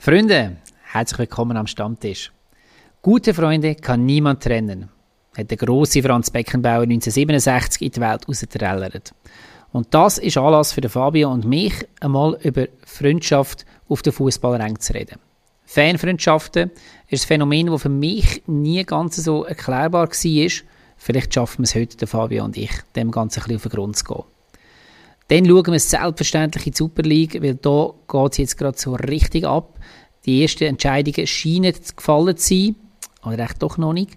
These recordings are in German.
Freunde, herzlich willkommen am Stammtisch. Gute Freunde kann niemand trennen, hat der große Franz Beckenbauer 1967 in die Welt rausgetrellert. Und das ist Anlass für Fabio und mich, einmal über Freundschaft auf der Fußballränge zu reden. Fanfreundschaften ist ein Phänomen, das für mich nie ganz so erklärbar war. Vielleicht schaffen wir es heute, Fabio und ich, dem Ganzen ein bisschen auf den Grund zu gehen. Dann schauen wir selbstverständlich in die Super League, weil da geht es jetzt gerade so richtig ab. Die ersten Entscheidungen scheinen gefallen zu sein, oder echt doch noch nicht.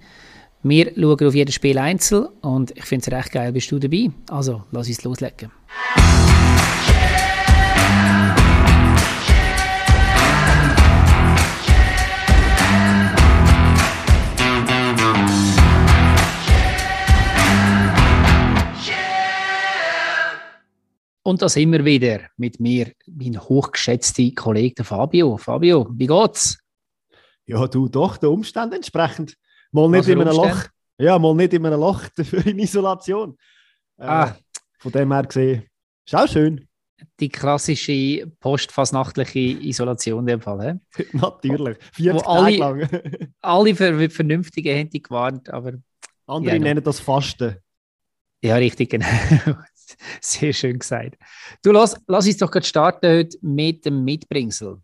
Wir schauen auf jedes Spiel einzeln und ich finde es recht geil, bist du dabei. Also, lass uns loslegen. Und da sind wir wieder mit mir, mein hochgeschätzter Kollege Fabio. Fabio, wie geht's? Ja, du doch, der Umstand entsprechend. Mal nicht in einem Loch. Ja, mal nicht in einem Loch dafür in Isolation. Äh, ah. Von dem her gesehen, ist auch schön. Die klassische postfasnachtliche Isolation in dem Fall. He? Natürlich, 40 Tage alle, lang. alle für, Vernünftigen haben die gewarnt, aber... Andere ja, nennen das Fasten. Ja, richtig, genau. Sehr schön gesagt. Du, lass, lass uns doch gerade starten heute mit dem Mitbringsel.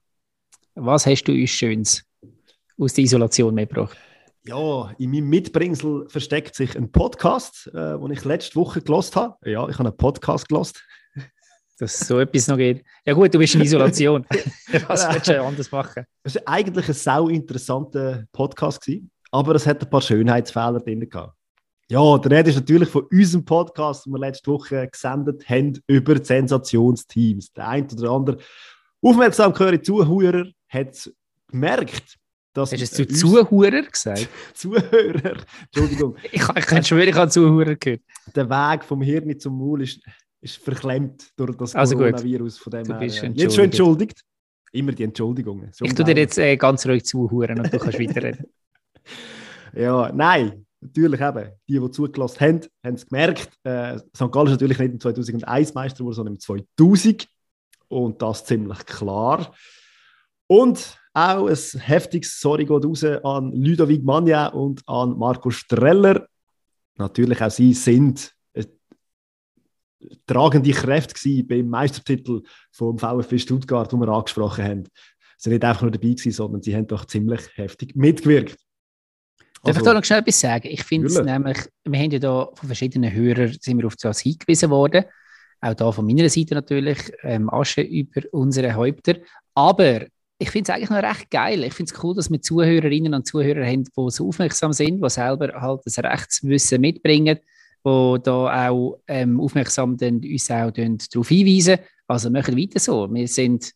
Was hast du uns Schönes aus der Isolation mitgebracht? Ja, in meinem Mitbringsel versteckt sich ein Podcast, äh, den ich letzte Woche gelost habe. Ja, ich habe einen Podcast gelost. Dass so etwas noch geht. Ja gut, du bist in Isolation. Was willst du anders machen? Es war eigentlich ein sau interessanter Podcast, gewesen, aber es hat ein paar Schönheitsfehler drin gehabt. Ja, der Rede ist natürlich von unserem Podcast, den wir letzte Woche gesendet haben, über Sensationsteams. Der ein oder andere aufmerksam gehörige Zuhörer hat gemerkt, dass. Hast du es zu Zuhörer gesagt? Zuhörer, Entschuldigung. ich, ich kann schwören, ich habe Zuhörer gehört. Der Weg vom Hirn zum Maul ist, ist verklemmt durch das also Coronavirus. Von dem du bist her. Jetzt schon entschuldigt. Immer die Entschuldigungen. So ich tue dir jetzt äh, ganz ruhig zuhören und du kannst weiterreden. ja, nein natürlich eben, die, die zugelassen haben, haben es gemerkt. Äh, St. Gallen ist natürlich nicht im 2001 Meister geworden, sondern im 2000. Und das ziemlich klar. Und auch ein heftiges Sorry geht raus an Ludovic Magna und an Marco Streller. Natürlich auch sie sind äh, tragende Kräfte beim Meistertitel vom VfB Stuttgart, den wir angesprochen haben. Sie sind nicht einfach nur dabei gewesen, sondern sie haben doch ziemlich heftig mitgewirkt. Darf also, ich da noch schnell etwas sagen? Ich finde es nämlich, wir haben ja da von verschiedenen Hörern sind wir auf das hingewiesen worden. Auch da von meiner Seite natürlich, ähm, Asche über unsere Häupter. Aber ich finde es eigentlich noch recht geil. Ich finde es cool, dass wir Zuhörerinnen und Zuhörer haben, die so aufmerksam sind, die selber halt das Rechtswissen mitbringen, die da auch ähm, aufmerksam dann uns auch darauf hinweisen. Also machen weiter so. Wir sind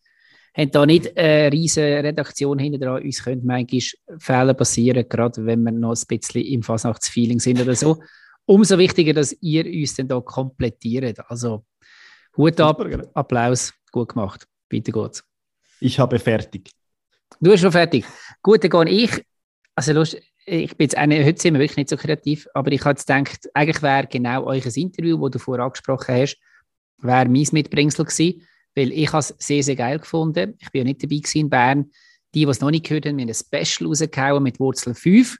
haben da nicht eine riesige Redaktion hinter dran. Uns können manchmal Fehler passieren, gerade wenn wir noch ein bisschen im Fasnachtsfeeling sind oder so. Umso wichtiger, dass ihr uns dann da komplettiert. Also Hut ab, Applaus, gut gemacht. Weiter geht's. Ich habe fertig. Du bist schon fertig. Gut, dann gehe ich. Also, Lust, ich bin jetzt eine, heute sind wir wirklich nicht so kreativ, aber ich habe jetzt gedacht, eigentlich wäre genau euch ein Interview, das du vorher angesprochen hast, wäre mein Mitbringsel gewesen weil ich es sehr, sehr geil gefunden. Ich bin ja nicht dabei in Bern. Die, die es noch nicht gehört haben, haben ein Special rausgehauen mit Wurzel 5.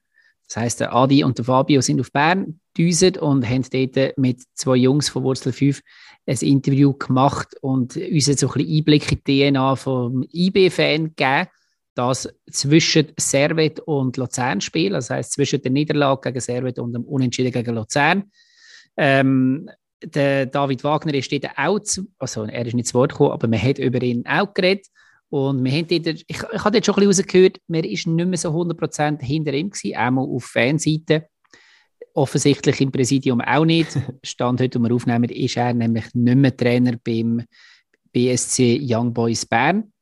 Das heisst, der Adi und der Fabio sind auf Bern gedüset und haben dort mit zwei Jungs von Wurzel 5 ein Interview gemacht und uns so ein bisschen Einblick in die DNA vom IB-Fan gegeben. Das zwischen Servet und Luzern spiel, das heißt zwischen der Niederlage gegen Servet und dem Unentschieden gegen Luzern. Ähm, der David Wagner ist dort auch, zu, also er ist nicht zu Wort gekommen, aber man hat über ihn auch geredet. Und wir haben dort, ich, ich habe dort schon ein bisschen rausgehört, man ist nicht mehr so 100% hinter ihm gewesen, einmal auf Fanseite. Offensichtlich im Präsidium auch nicht. Stand heute, wo wir aufnehmen, ist er nämlich nicht mehr Trainer beim BSC Young Boys Bern.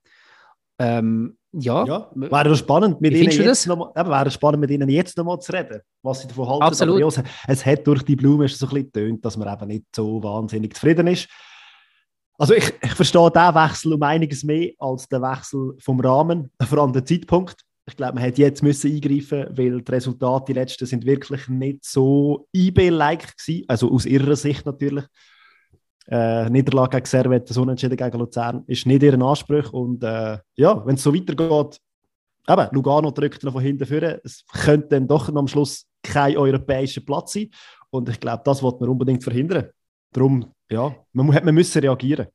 Ähm, ja. ja. Wäre spannend, mit ihnen jetzt noch, eben, wäre spannend, mit ihnen jetzt noch mal zu reden, was sie davon halten. Absolut. Aber ja, es hat durch die Blume so ein bisschen getönt, dass man eben nicht so wahnsinnig zufrieden ist. Also ich, ich verstehe diesen Wechsel um einiges mehr als den Wechsel vom Rahmen, vor allem den Zeitpunkt. Ich glaube, man hätte jetzt müssen eingreifen weil die Resultate, die letzten, sind wirklich nicht so IB-like gewesen, also aus ihrer Sicht natürlich. Äh, Niederlage gegen Servet, das Unentschieden gegen Luzern ist nicht ihr Anspruch. Und äh, ja, wenn es so weitergeht, eben, Lugano drückt noch von hinten führen. Es könnte dann doch am Schluss kein europäischer Platz sein. Und ich glaube, das wollte man unbedingt verhindern. Darum, ja, man, man müssen reagieren.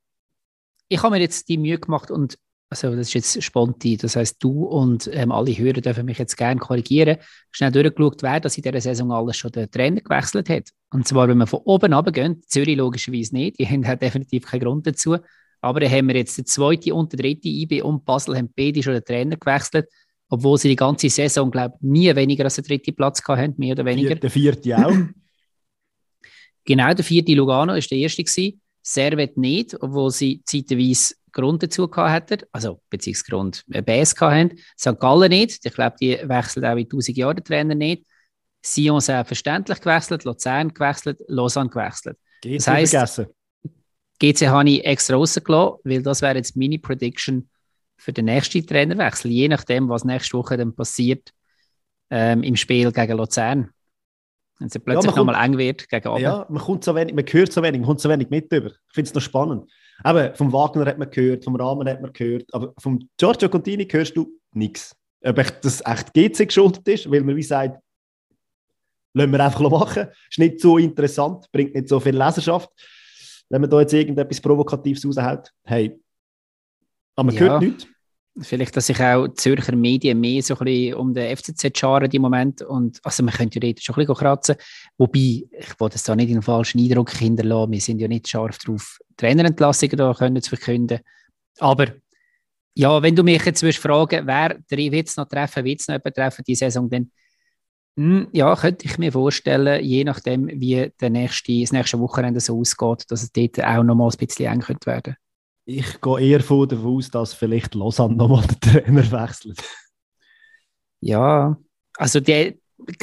Ich habe mir jetzt die Mühe gemacht und also das ist jetzt spontan, das heißt du und ähm, alle Hörer dürfen mich jetzt gerne korrigieren, schnell durchgeschaut, wer das in dieser Saison alles schon den Trainer gewechselt hat. Und zwar, wenn wir von oben runtergehen, Zürich logischerweise nicht, die haben halt definitiv keinen Grund dazu, aber dann haben wir jetzt den zweiten und den dritten IB und Basel haben beide schon den Trainer gewechselt, obwohl sie die ganze Saison, glaube ich, nie weniger als den dritten Platz hatten, mehr oder weniger. Der vierte auch. genau, der vierte Lugano war der erste gewesen. Servet nicht, obwohl sie zeitweise Grund dazu hatten, also beziehungsweise Grund äh, BS hatten. St. Gallen nicht, ich glaube, die wechseln auch in 1000 Jahren Trainer nicht. Sion selbstverständlich gewechselt, Luzern gewechselt, Lausanne gewechselt. GC das heisst, vergessen. GC habe ich extra rausgelassen, weil das wäre jetzt meine Prediction für den nächsten Trainerwechsel, je nachdem, was nächste Woche dann passiert ähm, im Spiel gegen Luzern. Wenn es plötzlich ja, nochmal eng wird gegen oben. Ja, man, kommt so wenig, man hört so wenig, man kommt so wenig mit über. Ich finde es noch spannend. Aber vom Wagner hat man gehört, vom Rahmen hat man gehört, aber vom Giorgio Contini hörst du nichts. Ob das echt GC geschuldet ist, weil man wie sagt, lassen wir einfach machen. Ist nicht so interessant, bringt nicht so viel Leserschaft. Wenn man da jetzt irgendetwas Provokatives raushält, hey, aber man ja. hört nichts. Vielleicht, dass sich auch Zürcher Medien mehr so ein bisschen um den FCZ scharen im Moment. Und, also man könnte theoretisch schon ein bisschen kratzen. Wobei, ich wollte es da nicht in einen falschen Eindruck hinterlassen. Wir sind ja nicht scharf darauf, Trainerentlassungen da können zu verkünden. Aber ja, wenn du mich jetzt fragen wer wird es noch treffen, wird es noch jemanden treffen diese Saison, dann hm, ja, könnte ich mir vorstellen, je nachdem, wie der nächste, das nächste Wochenende so ausgeht, dass es dort auch noch mal ein bisschen eng könnte werden ich gehe eher davon aus, dass vielleicht Lausanne nochmal den Trainer wechselt. Ja, also die,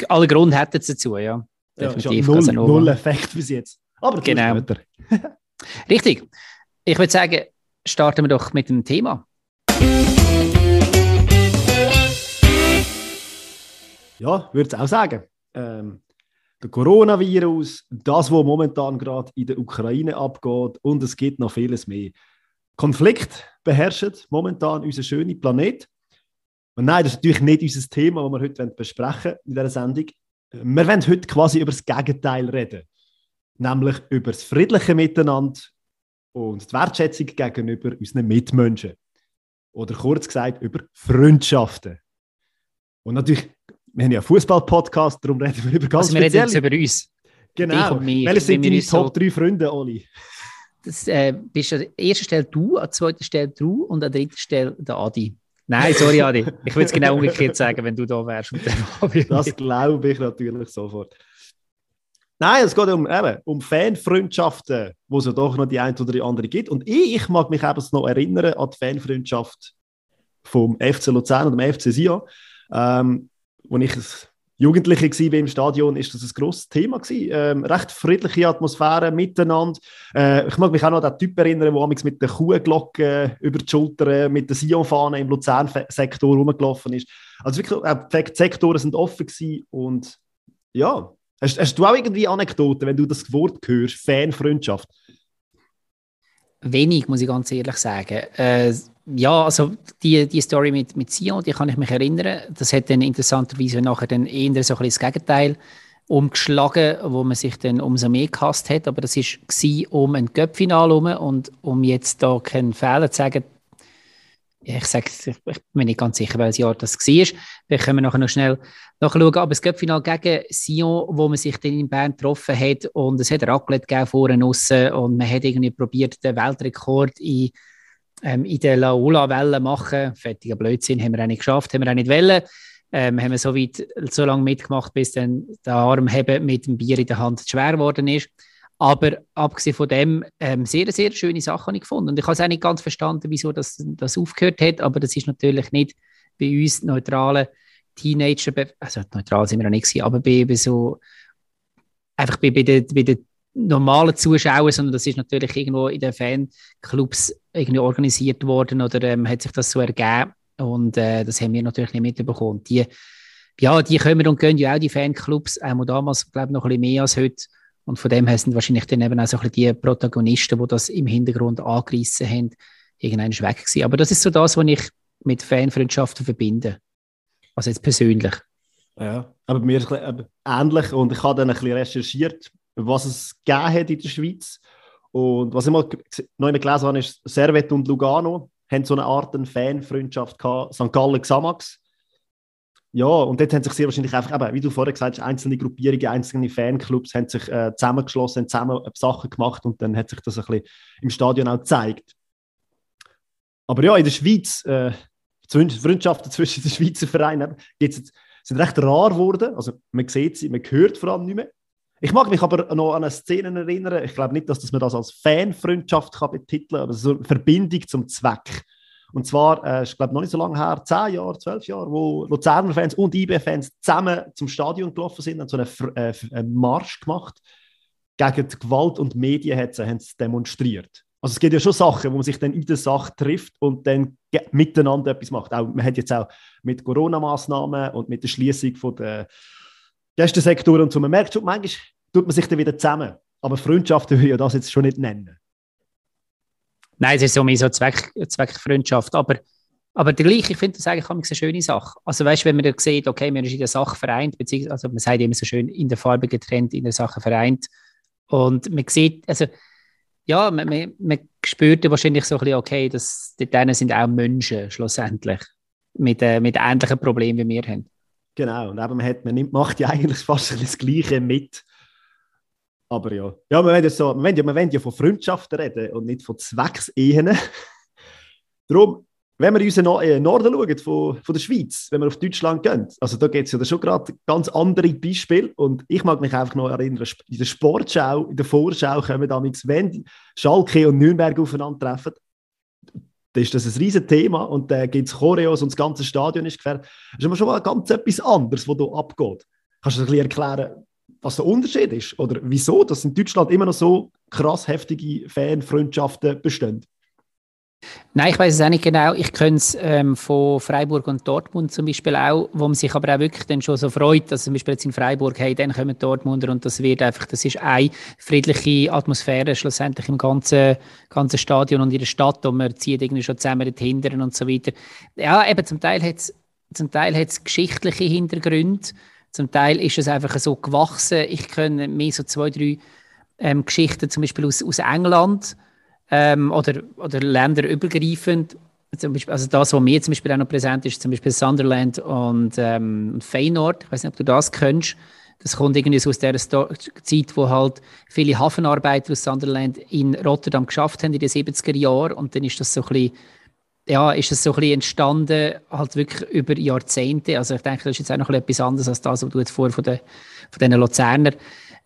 alle Grund hätten es dazu, ja. Definitiv. Ja, null, null Effekt bis jetzt. Aber genau. Richtig. Ich würde sagen, starten wir doch mit dem Thema. Ja, würde ich auch sagen. Ähm, der Coronavirus, das, was momentan gerade in der Ukraine abgeht und es gibt noch vieles mehr. Konflikt beherrscht momentan unseren schönen Planet. Und nein, das ist natürlich nicht unser Thema, das wir heute besprechen in dieser Sendung. Wir wollen heute quasi über das Gegenteil reden. Nämlich über das friedliche Miteinander und die Wertschätzung gegenüber unseren Mitmenschen. Oder kurz gesagt, über Freundschaften. Und natürlich, wir haben ja einen Fußball-Podcast, darum reden wir über ganz also wir reden jetzt über uns. Genau. Welche sind deine Top 3 Freunde, Oli? Das äh, bist an erster Stelle du, an zweiter Stelle du und an dritter Stelle der Adi. Nein, sorry, Adi. Ich würde es genau umgekehrt sagen, wenn du da wärst. das glaube ich natürlich sofort. Nein, es geht um, eben, um Fanfreundschaften, wo es ja doch noch die eine oder andere gibt. Und ich, ich mag mich eben noch erinnern an die Fanfreundschaft vom FC Luzern und dem FC Sion, ähm, wo ich es Jugendliche war im Stadion, ist das ein grosses Thema. Ähm, recht friedliche Atmosphäre miteinander. Äh, ich mag mich auch noch an den Typ erinnern, der mit der Kuhglocke äh, über die Schulter mit der Sion-Fahne im Luzern-Sektor rumgelaufen ist. Also wirklich, äh, die Sektoren sind offen und ja. Hast, hast du auch irgendwie Anekdoten, wenn du das Wort hörst, Fanfreundschaft? Wenig, muss ich ganz ehrlich sagen. Äh, ja, also die, die Story mit, mit Sion, die kann ich mich erinnern. Das hat dann interessanterweise nachher dann eher so ein das Gegenteil umgeschlagen, wo man sich dann umso mehr gehasst hat. Aber das war um ein Göppfinal herum und um jetzt da keinen Fehler zu sagen, ich sage, ich bin nicht ganz sicher, welches Jahr das war. Wir können nachher noch schnell nachschauen. Aber das Göppfinal gegen Sion, wo man sich dann in Bern getroffen hat und es hat Raclette gegeben vorne aussen und man hat irgendwie probiert, den Weltrekord in ähm, in der Laola-Welle machen. Fertiger Blödsinn, haben wir auch nicht geschafft, haben wir auch nicht wollen. Ähm, haben wir so weit, so lange mitgemacht, bis dann der Armheben mit dem Bier in der Hand schwer geworden ist. Aber abgesehen von dem, ähm, sehr, sehr schöne Sachen habe ich gefunden. Und ich habe es auch nicht ganz verstanden, wieso das, das aufgehört hat, aber das ist natürlich nicht bei uns neutralen Teenager, also neutral sind wir noch nicht aber bei, bei so, einfach bei, bei, den, bei den normalen Zuschauer, sondern das ist natürlich irgendwo in den Fanclubs irgendwie organisiert worden oder ähm, hat sich das so ergeben und äh, das haben wir natürlich nicht mitbekommen. Die, ja, die kommen und gehen ja auch die Fanclubs, auch damals glaube ich noch ein bisschen mehr als heute Und von dem her sind wahrscheinlich dann eben auch so ein bisschen die Protagonisten, die das im Hintergrund angerissen haben, irgendwann weg gewesen. Aber das ist so das, was ich mit Fanfreundschaften verbinde. Also jetzt persönlich. Ja, aber mir ist ähnlich und ich habe dann ein bisschen recherchiert, was es gegeben hat in der Schweiz. Und was ich mal neu gelesen habe, ist, Servet und Lugano haben so eine Art Fanfreundschaft gehabt, St. Gallen Xamax. Ja, und dort haben sich sehr wahrscheinlich einfach, eben, wie du vorher gesagt hast, einzelne Gruppierungen, einzelne Fanclubs haben sich äh, zusammengeschlossen, haben zusammen Sachen gemacht und dann hat sich das ein bisschen im Stadion auch gezeigt. Aber ja, in der Schweiz, äh, Freundschaften zwischen den Schweizer Vereinen sind recht rar geworden. Also man sieht sie, man hört vor allem nicht mehr. Ich mag mich aber noch an eine Szene erinnern. Ich glaube nicht, dass man das als Fanfreundschaft kann betiteln kann, aber so eine Verbindung zum Zweck. Und zwar, äh, ich glaube noch nicht so lange her, zehn Jahre, zwölf Jahre, wo Luzerner Fans und IB-Fans zusammen zum Stadion gelaufen sind und so einen, äh, einen Marsch gemacht. Gegen die Gewalt und Medien haben sie, haben sie demonstriert. Also es gibt ja schon Sachen, wo man sich dann in der Sache trifft und dann miteinander etwas macht. Auch, man hat jetzt auch mit Corona-Maßnahmen und mit der Schließung der Gästesektoren und so, man merkt schon, manchmal tut man sich dann wieder zusammen. Aber Freundschaften will ich ja das jetzt schon nicht nennen. Nein, es ist so mehr so Zweck, Zweckfreundschaft. Aber, aber gleich, ich finde das eigentlich eine schöne Sache. Also weißt du, wenn man dann sieht, okay, man ist in der Sache vereint, beziehungsweise also man sagt immer so schön, in der Farbe getrennt, in der Sache vereint. Und man sieht, also ja, man, man, man spürt ja wahrscheinlich so ein bisschen, okay, dass dort sind auch Menschen schlussendlich mit, äh, mit ähnlichen Problemen wie wir haben. Genau, und eben man, hat, man nimmt, macht ja eigentlich fast das Gleiche mit. Aber ja, ja wir, wollen so, wir, wollen ja, wir wollen ja von Freundschaften reden und nicht von Zwecksehen. Darum, wenn wir uns in den Norden schauen von, von der Schweiz, wenn wir auf Deutschland gehen, also da gibt es ja schon gerade ganz andere Beispiele und ich mag mich einfach noch erinnern, in der Sportschau, in der Vorschau kommen damals, wenn Schalke und Nürnberg aufeinandertreffen, dann ist das ein riesiges Thema und da gibt es Choreos und das ganze Stadion ist gefährdet. Das ist schon mal ganz etwas anderes, was da abgeht. Kannst du ein bisschen erklären, was der Unterschied ist oder wieso, dass in Deutschland immer noch so krass heftige Fanfreundschaften bestehen? Nein, ich weiß es auch nicht genau. Ich kenne es ähm, von Freiburg und Dortmund zum Beispiel auch, wo man sich aber auch wirklich dann schon so freut, dass zum Beispiel jetzt in Freiburg, hey, dann kommen Dortmunder und das wird einfach, das ist eine friedliche Atmosphäre schlussendlich im ganzen, ganzen Stadion und in der Stadt und man zieht irgendwie schon zusammen hindern und so weiter. Ja, eben zum Teil hat es geschichtliche Hintergründe, zum Teil ist es einfach so gewachsen. Ich kenne mehr so zwei, drei ähm, Geschichten zum Beispiel aus, aus England, ähm, oder, oder länderübergreifend. Zum Beispiel, also das, was mir zum Beispiel auch noch präsent ist, zum Beispiel Sunderland und ähm, Feyenoord. Ich weiß nicht, ob du das kennst. Das kommt irgendwie so aus der Zeit, wo halt viele Hafenarbeiter aus Sunderland in Rotterdam geschafft haben in den 70er Jahren. Und dann ist das so ein bisschen, ja, ist das so ein bisschen entstanden, halt wirklich über Jahrzehnte. Also ich denke, das ist jetzt auch noch etwas anderes als das, was du jetzt vorher von, den, von diesen Luzerner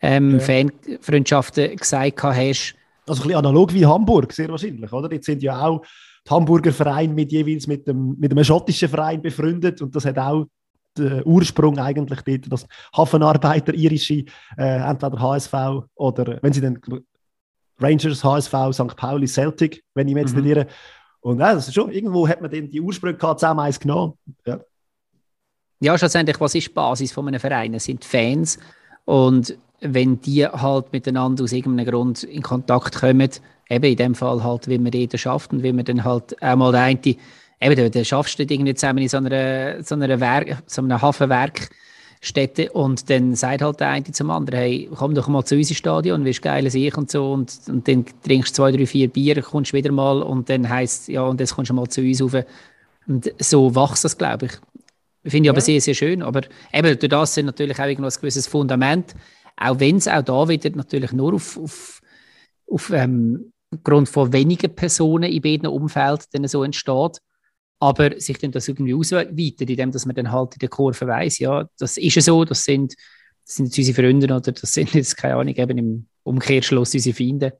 ähm, ja. Fanfreundschaften gesagt hast. Also ein bisschen analog wie Hamburg, sehr wahrscheinlich, oder? Jetzt sind ja auch die Hamburger Vereine mit jeweils mit, dem, mit einem schottischen Verein befreundet und das hat auch den Ursprung eigentlich dort, dass Hafenarbeiter irische, äh, entweder HSV oder wenn sie dann Rangers, HSV, St. Pauli, Celtic, wenn ich mir jetzt mhm. nicht irre. Und ja, das ist schon, irgendwo hat man dann die Ursprünge gehabt, zusammen eins genommen. Ja. ja, schlussendlich, was ist die Basis von einem Verein? Es sind Fans und wenn die halt miteinander aus irgendeinem Grund in Kontakt kommen, eben in dem Fall halt, wie man jeder schafft und wie man dann halt auch mal der eine, eben, dann schaffst du irgendwie zusammen in so einer, so Werk, so einer Hafenwerkstätte und dann sagt halt der eine zum anderen, hey, komm doch mal zu unserem Stadion, wirst geil ich und so und, und dann trinkst du zwei, drei, vier Bier, kommst wieder mal und dann heisst ja, und jetzt kommst du mal zu uns rauf. Und so wächst das, glaube ich. Finde ich ja. aber sehr, sehr schön. Aber eben, durch das sind natürlich auch ein gewisses Fundament. Auch wenn es auch da wieder natürlich nur auf, auf, auf ähm, Grund von wenigen Personen in beiden Umfelden so entsteht. Aber sich dann das irgendwie ausweitet, indem dass man dann halt in der Kurve weiß, ja, das ist so, das sind, das sind unsere Freunde oder das sind jetzt, keine Ahnung, eben im Umkehrschluss unsere Feinde.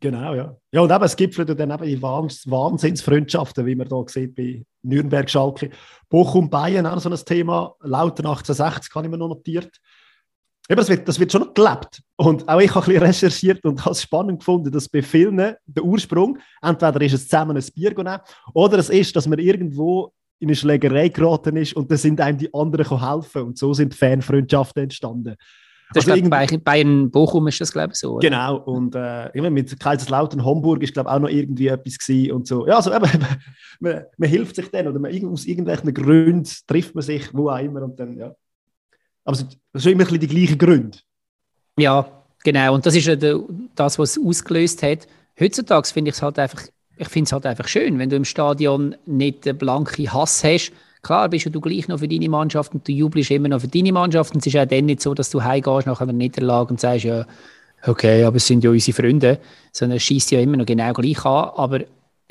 Genau, ja. Ja, und eben, es gibt dann eben die Wahnsinnsfreundschaften, wie man da sieht bei Nürnberg, Schalke. Bochum, Bayern, auch so ein Thema. Lauter 1860 habe ich mir noch notiert. Eben, das, wird, das wird schon noch gelebt. Und auch ich habe ein bisschen recherchiert und habe es spannend gefunden, dass bei vielen der Ursprung, entweder ist es zusammen ein Bier nehmen, oder es ist, dass man irgendwo in eine Schlägerei geraten ist und dann sind einem die anderen helfen. Und so sind Fanfreundschaften entstanden. Das Also ist, bei Bayern Bochum ist das, glaube ich, so. Oder? Genau, und äh, ich meine, mit Kaiserslautern Homburg ist, glaube ich, auch noch irgendwie etwas gewesen und so. Ja, also eben, man, man hilft sich dann oder man, aus irgendwelchen Gründen trifft man sich, wo auch immer und dann, ja. Aber es sind immer die gleichen Gründe. Ja, genau. Und das ist ja das, was es ausgelöst hat. Heutzutage finde ich es halt einfach, ich finde es halt einfach schön, wenn du im Stadion nicht den blanken Hass hast. Klar bist du gleich noch für deine Mannschaft und du jubelst immer noch für deine Mannschaft. Und es ist auch dann nicht so, dass du heimgehst nach einer Niederlage und sagst, ja, okay, aber es sind ja unsere Freunde. Sondern es schießt ja immer noch genau gleich an. Aber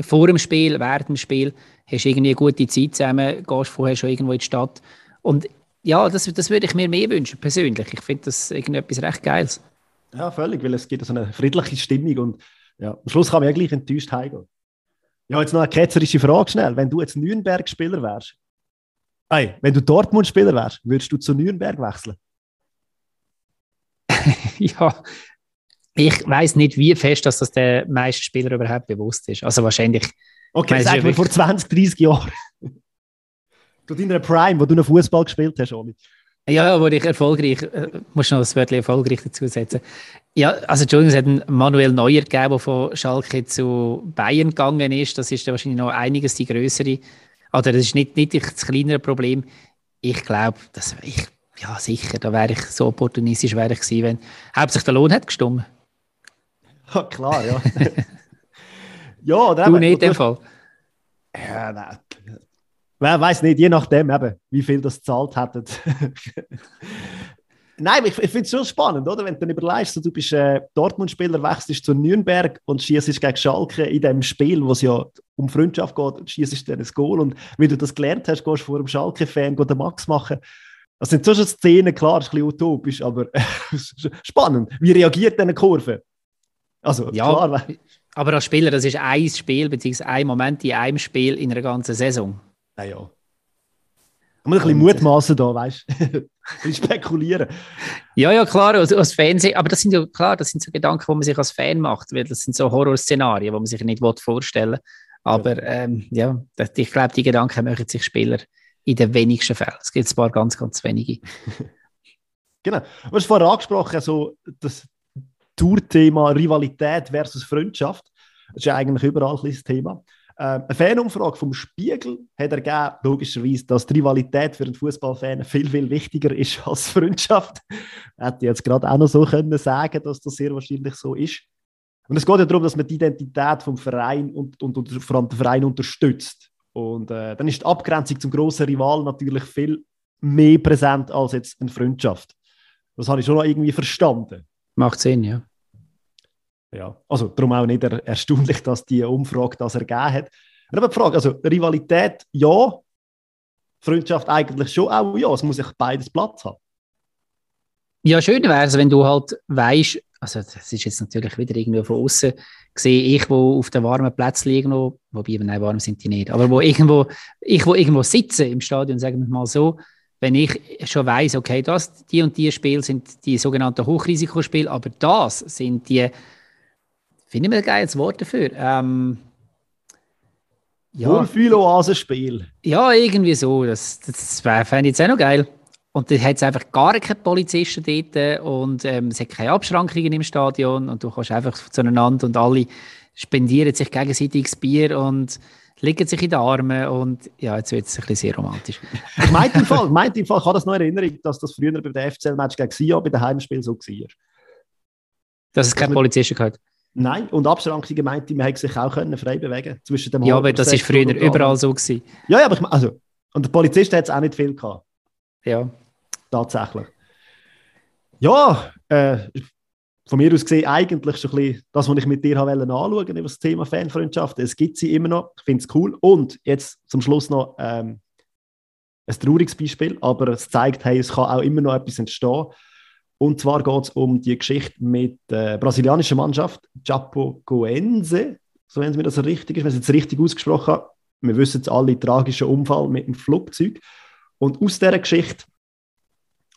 vor dem Spiel, während dem Spiel, hast du irgendwie eine gute Zeit zusammen, gehst vorher schon irgendwo in die Stadt. Und ja, das, das würde ich mir mehr wünschen, persönlich. Ich finde das irgendetwas recht Geiles. Ja, völlig, weil es gibt so eine friedliche Stimmung und ja, am Schluss kann man ja gleich enttäuscht heimgehen. Ja, jetzt noch eine ketzerische Frage schnell. Wenn du jetzt Nürnberg-Spieler wärst, hey, wenn du Dortmund-Spieler wärst, würdest du zu Nürnberg wechseln? ja, ich weiß nicht, wie fest dass das der meisten Spieler überhaupt bewusst ist. Also wahrscheinlich. Okay, sag mir vor 20, 30 Jahren. Zu deiner Prime, wo du noch Fußball gespielt hast, Oli. Ja, wo ich erfolgreich, äh, muss noch das Wörtchen erfolgreich dazusetzen. Ja, also Entschuldigung, es hat einen Manuel Neuer gegeben, der von Schalke zu Bayern gegangen ist. Das ist ja wahrscheinlich noch einiges die größere, oder das ist nicht, nicht das kleinere Problem. Ich glaube, dass ich, ja sicher, da wäre ich so opportunistisch wäre ich gewesen, wenn hauptsächlich der Lohn hat gestimmt. Ja, klar, ja. ja, du nicht in dem Fall. Ja, nein. Wer weiß nicht, je nachdem, eben, wie viel das gezahlt hättet. Nein, ich, ich finde es schon spannend, oder? Wenn du dann überlegst, so, du bist äh, Dortmund-Spieler, wechselst zu Nürnberg und schießt gegen Schalke in dem Spiel, wo es ja um Freundschaft geht, schießt dann ein Goal. Und wie du das gelernt hast, gehst du vor einem Schalke-Fan den Max machen. Das sind so schon Szenen, klar, ist ein bisschen utopisch, aber spannend. Wie reagiert denn eine Kurve? Also, ja, klar. Aber als Spieler, das ist ein Spiel, beziehungsweise ein Moment in einem Spiel in einer ganzen Saison. Naja. Man muss ein bisschen mutmaßen da, weißt du? spekulieren. Ja, ja, klar, als, als Fernsehen, aber das sind ja klar, das sind so Gedanken, die man sich als Fan macht, weil das sind so Horrorszenarien, die man sich nicht vorstellen will. Aber ja, ähm, ja ich glaube, die Gedanken machen sich Spieler in den wenigsten Fällen. Es gibt ein paar ganz, ganz wenige. genau. Du hast vorher angesprochen, also das Tourthema Rivalität versus Freundschaft. Das ist ja eigentlich überall ein Thema. Ähm, eine Fanumfrage vom Spiegel hat ergeben, logischerweise, dass die Rivalität für einen Fußballfan viel, viel wichtiger ist als Freundschaft. Hätte ich jetzt gerade auch noch so können sagen, dass das sehr wahrscheinlich so ist. Und es geht ja darum, dass man die Identität vom Verein und, und, und vor allem den Verein unterstützt. Und äh, dann ist die Abgrenzung zum grossen Rival natürlich viel mehr präsent als jetzt eine Freundschaft. Das habe ich schon noch irgendwie verstanden. Macht Sinn, ja. Ja, also darum auch nicht er erstaunlich, dass die Umfrage das ergeben hat. Aber die Frage, also Rivalität ja, Freundschaft eigentlich schon auch ja, es muss sich beides Platz haben. Ja, schön wäre es, wenn du halt weißt, also das ist jetzt natürlich wieder irgendwo von außen gesehen, ich, wo auf den warmen Plätzen irgendwo, wobei, nein, warm sind die nicht, aber wo irgendwo, ich, wo irgendwo sitze im Stadion, sagen wir mal so, wenn ich schon weiß, okay, das, die und die Spiele sind die sogenannten Hochrisikospiele, aber das sind die Finde ich mir ein geiles Wort dafür. Ähm, ja. Wohlfühl-Oasenspiel. Ja, irgendwie so. Das, das fände ich jetzt auch noch geil. Und da hat es einfach gar keine Polizisten dort und ähm, es hat keine Abschrankungen im Stadion und du kannst einfach zueinander und alle spendieren sich gegenseitiges Bier und legen sich in die Arme und ja, jetzt wird es ein bisschen sehr romantisch. ich meinte im Fall, meinte im Fall, ich habe das noch Erinnerung, dass das früher bei der FCL-Match gegen Sia bei den Heimspielen so war. Dass es keine Polizisten gehört. Nein, und Abschrankungen meinte, man hätte sich auch können frei bewegen zwischen dem Ja, aber das war früher überall so. Gewesen. Ja, ja, aber ich, also, und der Polizist hat es auch nicht viel gehabt. Ja. Tatsächlich. Ja, äh, von mir aus gesehen eigentlich schon ein bisschen das, was ich mit dir habe anschauen wollte, über das Thema Fanfreundschaft. Es gibt sie immer noch, ich finde es cool. Und jetzt zum Schluss noch ähm, ein trauriges Beispiel, aber es zeigt, hey, es kann auch immer noch etwas entstehen. Und zwar geht es um die Geschichte mit der brasilianischen Mannschaft, Chapecoense, so wenn es mir das richtig ist, wenn es jetzt richtig ausgesprochen habe. Wir wissen jetzt alle, tragischen Unfall mit dem Flugzeug. Und aus dieser Geschichte,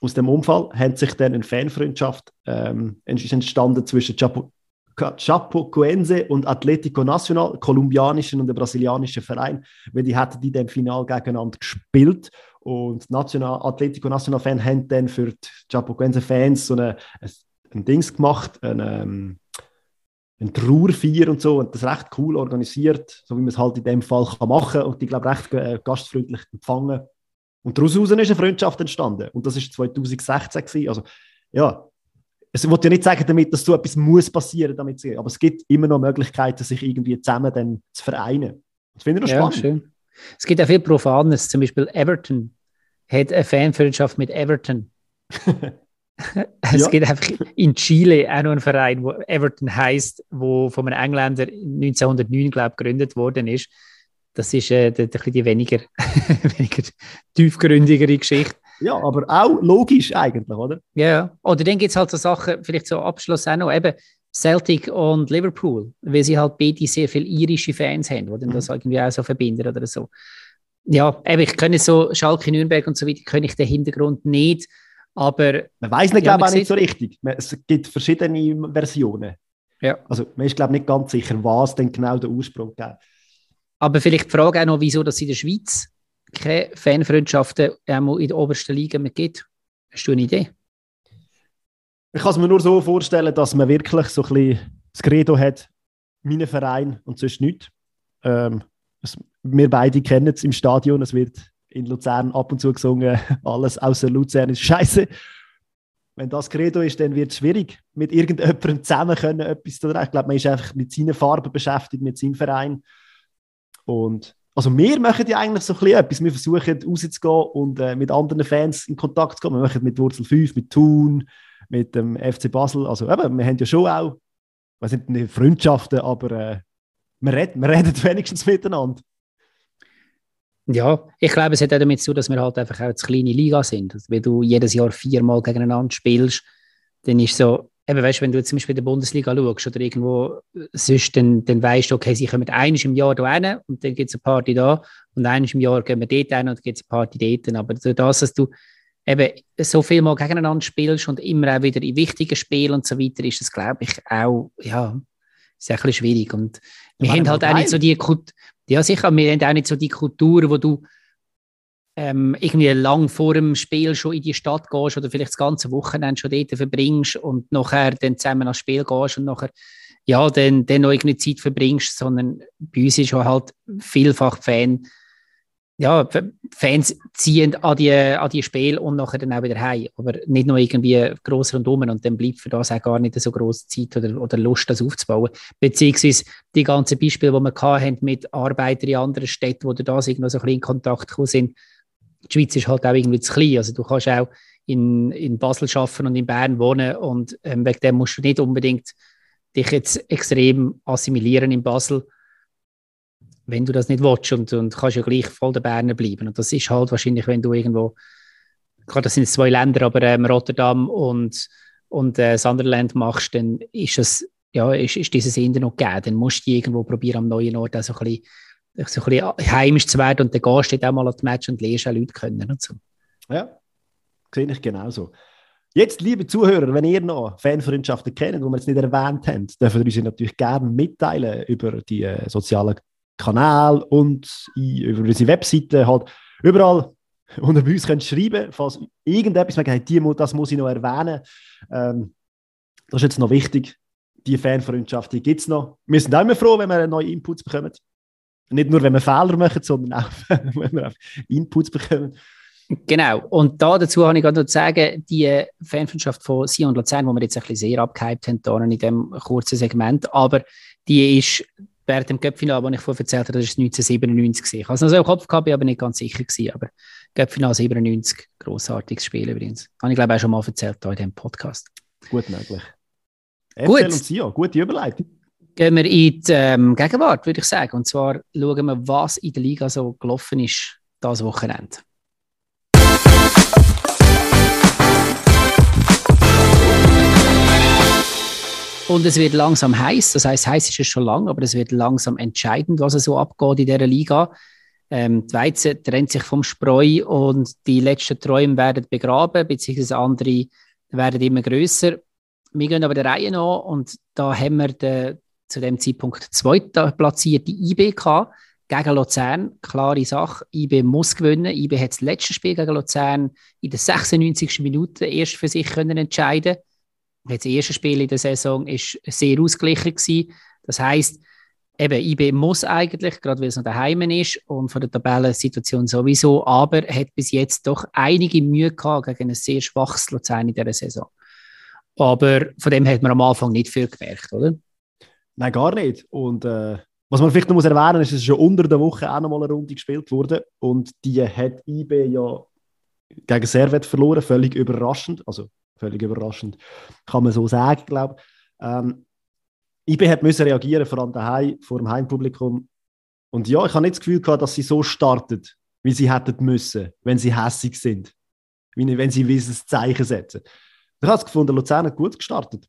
aus dem Unfall, hat sich dann eine Fanfreundschaft ähm, entstanden zwischen Chapo Chapecoense und Atletico Nacional, kolumbianischen und brasilianischen Verein, weil die hatten die dem Final gegeneinander gespielt und National, Atletico Nacional Fan haben dann für die Chapecoense Fans so eine, ein, ein Dings gemacht, eine, ähm, ein Trauerfeier und so und das recht cool organisiert, so wie man es halt in dem Fall kann machen und die glaube recht äh, gastfreundlich empfangen und daraus ist eine Freundschaft entstanden und das ist 2016 gewesen. also ja es wollte ja nicht sagen damit, dass so etwas muss passieren, damit sie, aber es gibt immer noch Möglichkeiten, sich irgendwie zusammen dann zu vereinen. Das finde ich noch spannend. Ja, schön. Es gibt auch viel Profanes, zum Beispiel Everton hat eine Fanfreundschaft mit Everton. es ja. gibt einfach in Chile auch noch einen Verein, wo Everton heißt, wo von einem Engländer 1909 glaube gegründet worden ist. Das ist äh, die, die, die weniger, weniger tiefgründigere Geschichte. Ja, aber auch logisch eigentlich, oder? Ja, oder dann gibt es halt so Sachen, vielleicht so Abschluss auch noch, eben Celtic und Liverpool, weil sie halt beide sehr viele irische Fans haben, die dann das mhm. irgendwie auch so verbinden oder so. Ja, eben, ich kenne so Schalke, Nürnberg und so weiter, kenne ich den Hintergrund nicht, aber... Man weiß nicht, ja, glaube ich, auch nicht so richtig. Es gibt verschiedene Versionen. Ja. Also man ist, glaube ich, nicht ganz sicher, was denn genau der Ursprung gibt. Aber vielleicht die Frage auch noch, wieso das in der Schweiz keine Fanfreundschaften in der obersten Liga mehr gibt. Hast du eine Idee? Ich kann es mir nur so vorstellen, dass man wirklich so ein bisschen das Credo hat, meinen Verein und sonst nichts. Ähm, wir beide kennen es im Stadion, es wird in Luzern ab und zu gesungen, alles außer Luzern ist scheiße. Wenn das Credo ist, dann wird es schwierig, mit irgendjemandem zusammen können, etwas zu tun. Ich glaube, man ist einfach mit seinen Farben beschäftigt, mit seinem Verein. Und also wir machen ja eigentlich so ein bisschen etwas. Wir versuchen rauszugehen und äh, mit anderen Fans in Kontakt zu kommen. Wir machen mit Wurzel 5, mit Thun, mit dem FC Basel. Also eben, wir haben ja schon auch, was sind nicht Freundschaften, aber äh, wir, reden, wir reden wenigstens miteinander. Ja, ich glaube, es hat auch damit zu dass wir halt einfach auch eine kleine Liga sind. Also, wenn du jedes Jahr viermal gegeneinander spielst, dann ist so, eben, weißt, wenn du zum Beispiel in der Bundesliga schaust oder irgendwo sonst, dann, dann weißt du, okay, sie kommen eines im Jahr da hin und dann gibt es eine Party da und eines im Jahr gehen wir dort hin und dann gibt es eine Party dort. Aber das, dass du eben so viel mal gegeneinander spielst und immer auch wieder in wichtigen Spielen und so weiter, ist das, glaube ich, auch, ja, ist ein bisschen schwierig. Und wir haben halt auch nicht so die Kultur, ja sicher, wir haben auch nicht so die Kultur, wo du ähm, irgendwie lang vor dem Spiel schon in die Stadt gehst oder vielleicht das ganze Wochenende schon dort verbringst und nachher dann zusammen ans Spiel gehst und nachher ja, dann, dann noch irgendwie Zeit verbringst, sondern bei uns ist halt vielfach Fan, ja, Fans ziehen an die, an die Spiele und nachher dann auch wieder heim. Aber nicht nur irgendwie gross rundum und dann bleibt für das auch gar nicht so große Zeit oder, oder Lust, das aufzubauen. Beziehungsweise die ganzen Beispiele, die wir hatten mit Arbeitern in anderen Städten, wo da irgendwo so ein bisschen in Kontakt gekommen sind, die Schweiz ist halt auch irgendwie zu klein. Also du kannst auch in, in Basel arbeiten und in Bern wohnen und ähm, wegen dem musst du nicht unbedingt dich jetzt extrem assimilieren in Basel, wenn du das nicht willst und, und kannst ja gleich voll der Berner bleiben. Und das ist halt wahrscheinlich, wenn du irgendwo, gerade das sind zwei Länder, aber ähm, Rotterdam und, und äh, Sunderland machst, dann ist es ja, ist, ist dieses Ende noch gegeben. Dann musst du irgendwo probieren, am neuen Ort auch so ein bisschen so ein bisschen heimisch zu werden und dann gehst du auch mal ans Match und lernst auch Leute kennen und so. Ja, sehe ich genauso. Jetzt, liebe Zuhörer, wenn ihr noch Fanfreundschaften kennt, die wir jetzt nicht erwähnt haben, dürfen wir uns natürlich gerne mitteilen über die äh, sozialen Kanäle und über unsere Webseite, halt überall, ihr bei uns könnt schreiben falls irgendetwas merkt, die, das muss ich noch erwähnen. Ähm, das ist jetzt noch wichtig. Die Fanfreundschaft, die gibt es noch. Wir sind auch immer froh, wenn wir neue Inputs bekommen. Nicht nur, wenn wir Fehler machen, sondern auch, wenn wir Inputs bekommen. Genau. Und da dazu habe ich gerade noch zu sagen, die Fanfreundschaft von Sion und Luzern, die wir jetzt ein bisschen sehr abgehypt haben, in diesem kurzen Segment, aber die ist während dem Göppfinal, das ich vorher erzählt habe, das ist 1997 Ich habe es noch so im Kopf gehabt, bin aber nicht ganz sicher gewesen, aber Göppfinal 97, grossartiges Spiel übrigens. Habe ich glaube auch schon mal erzählt hier in diesem Podcast. Gut möglich. Gut. und Sion, gute Überleitung gehen wir in die ähm, Gegenwart, würde ich sagen. Und zwar schauen wir, was in der Liga so gelaufen ist, das Wochenende. Und es wird langsam heiß. Das heißt, heiß ist es schon lange, aber es wird langsam entscheidend, was so abgeht in dieser Liga. Ähm, die Weizen trennt sich vom Spreu und die letzten Träume werden begraben, beziehungsweise andere werden immer größer. wir gehen aber der Reihe nach und da haben wir den, zu dem Zeitpunkt zweite platzierte IB gehabt, gegen Luzern. Klare Sache, IB muss gewinnen. IB hat das letzte Spiel gegen Luzern in der 96. Minute erst für sich können entscheiden. Das erste Spiel in der Saison ist sehr ausgeglichen gewesen. Das heißt, eben IB muss eigentlich, gerade weil es noch daheim ist und von der Tabellensituation sowieso, aber hat bis jetzt doch einige Mühe gehabt gegen ein sehr schwaches Luzern in dieser Saison. Aber von dem hat man am Anfang nicht viel gemerkt, oder? Nein, gar nicht. Und äh, was man vielleicht noch erwähnen muss, ist, dass schon unter der Woche auch noch mal eine Runde gespielt wurde. Und die hat IB ja gegen Servet verloren, völlig überraschend. Also völlig überraschend, kann man so sagen, glaube ich. Ähm, IB hat müssen reagieren, vor allem daheim, vor dem Heimpublikum. Und ja, ich habe nicht das Gefühl gehabt, dass sie so startet, wie sie hätten müssen, wenn sie hässig sind. Wenn sie ein Zeichen setzen. Ich habe es gefunden, Luzern hat gut gestartet.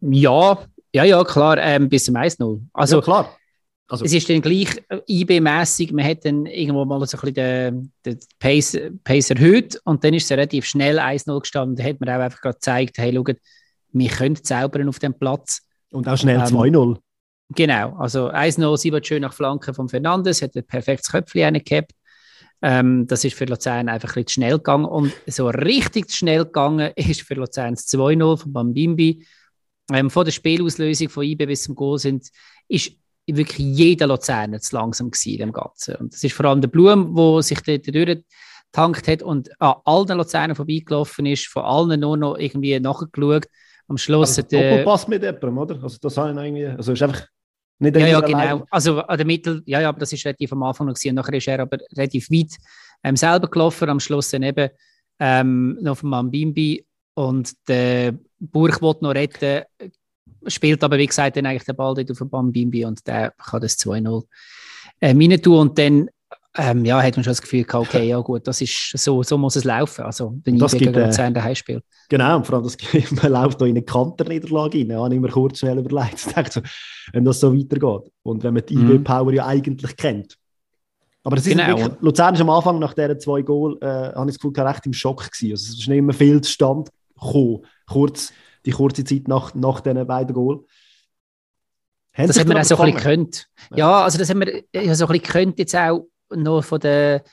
Ja, ja, ja, klar, ähm, bis zum 1-0. Also, ja, klar. Also, es ist dann gleich IB-mässig, man hat dann irgendwo mal so ein bisschen den, den Pace, Pace erhöht und dann ist es relativ schnell 1-0 gestanden. Da hat man auch einfach gerade gezeigt, hey, schaut, wir können zaubern auf dem Platz. Und auch schnell ähm, 2-0. Genau, also 1-0, sie wird schön nach Flanke von Fernandes, hat ein perfektes Köpfchen gehabt. Ähm, das ist für Luzern einfach ein bisschen schnell gegangen. Und so richtig schnell gegangen ist für Luzern das 2-0 von Bambimbi. Ähm, von der Spielauslösung von IB bis zum Goal sind, ist wirklich jeder Luzerner zu langsam gewesen im Ganzen. Und das ist vor allem der Blum, der sich dort durchgetankt hat und an allen Luzernern vorbeigelaufen ist, von allen nur noch irgendwie nachgeschaut. Am Schluss also, hat... Passt mit jemandem, oder? Also das habe ich irgendwie... Also ist einfach... Nicht ja, ja, genau. Allein. Also an der Mittel, ja, ja, aber das ist relativ am Anfang noch gewesen. Und nachher ist er aber relativ weit ähm, selber gelaufen, am Schluss dann eben ähm, noch vom Mambimbi und der Burg wollte noch retten, spielt aber wie gesagt dann eigentlich den Ball dort auf den Mambimbi und der kann das 2-0 äh, rein tun und dann ähm, ja, hat man schon das Gefühl gehabt, okay, ja gut, das ist so, so muss es laufen. Also, wenn das gegen Luzern daheim spielt. Genau, und vor allem, das, man läuft da in eine Kanterniederlage rein. habe ich mir kurz schnell überlegt. Ich dachte so, wenn das so weitergeht und wenn man die mhm. IB-Power ja eigentlich kennt. Aber das ist genau. wirklich, Luzern ist am Anfang nach diesen zwei Goal, äh, habe ich das Gefühl, recht im Schock gewesen. Also, es ist nicht immer viel Stand gekommen, kurz, die kurze Zeit nach, nach diesen beiden Goal. das hat man auch so ein bisschen gekannt. Ja. also das haben wir so ein bisschen gekannt jetzt auch noch von der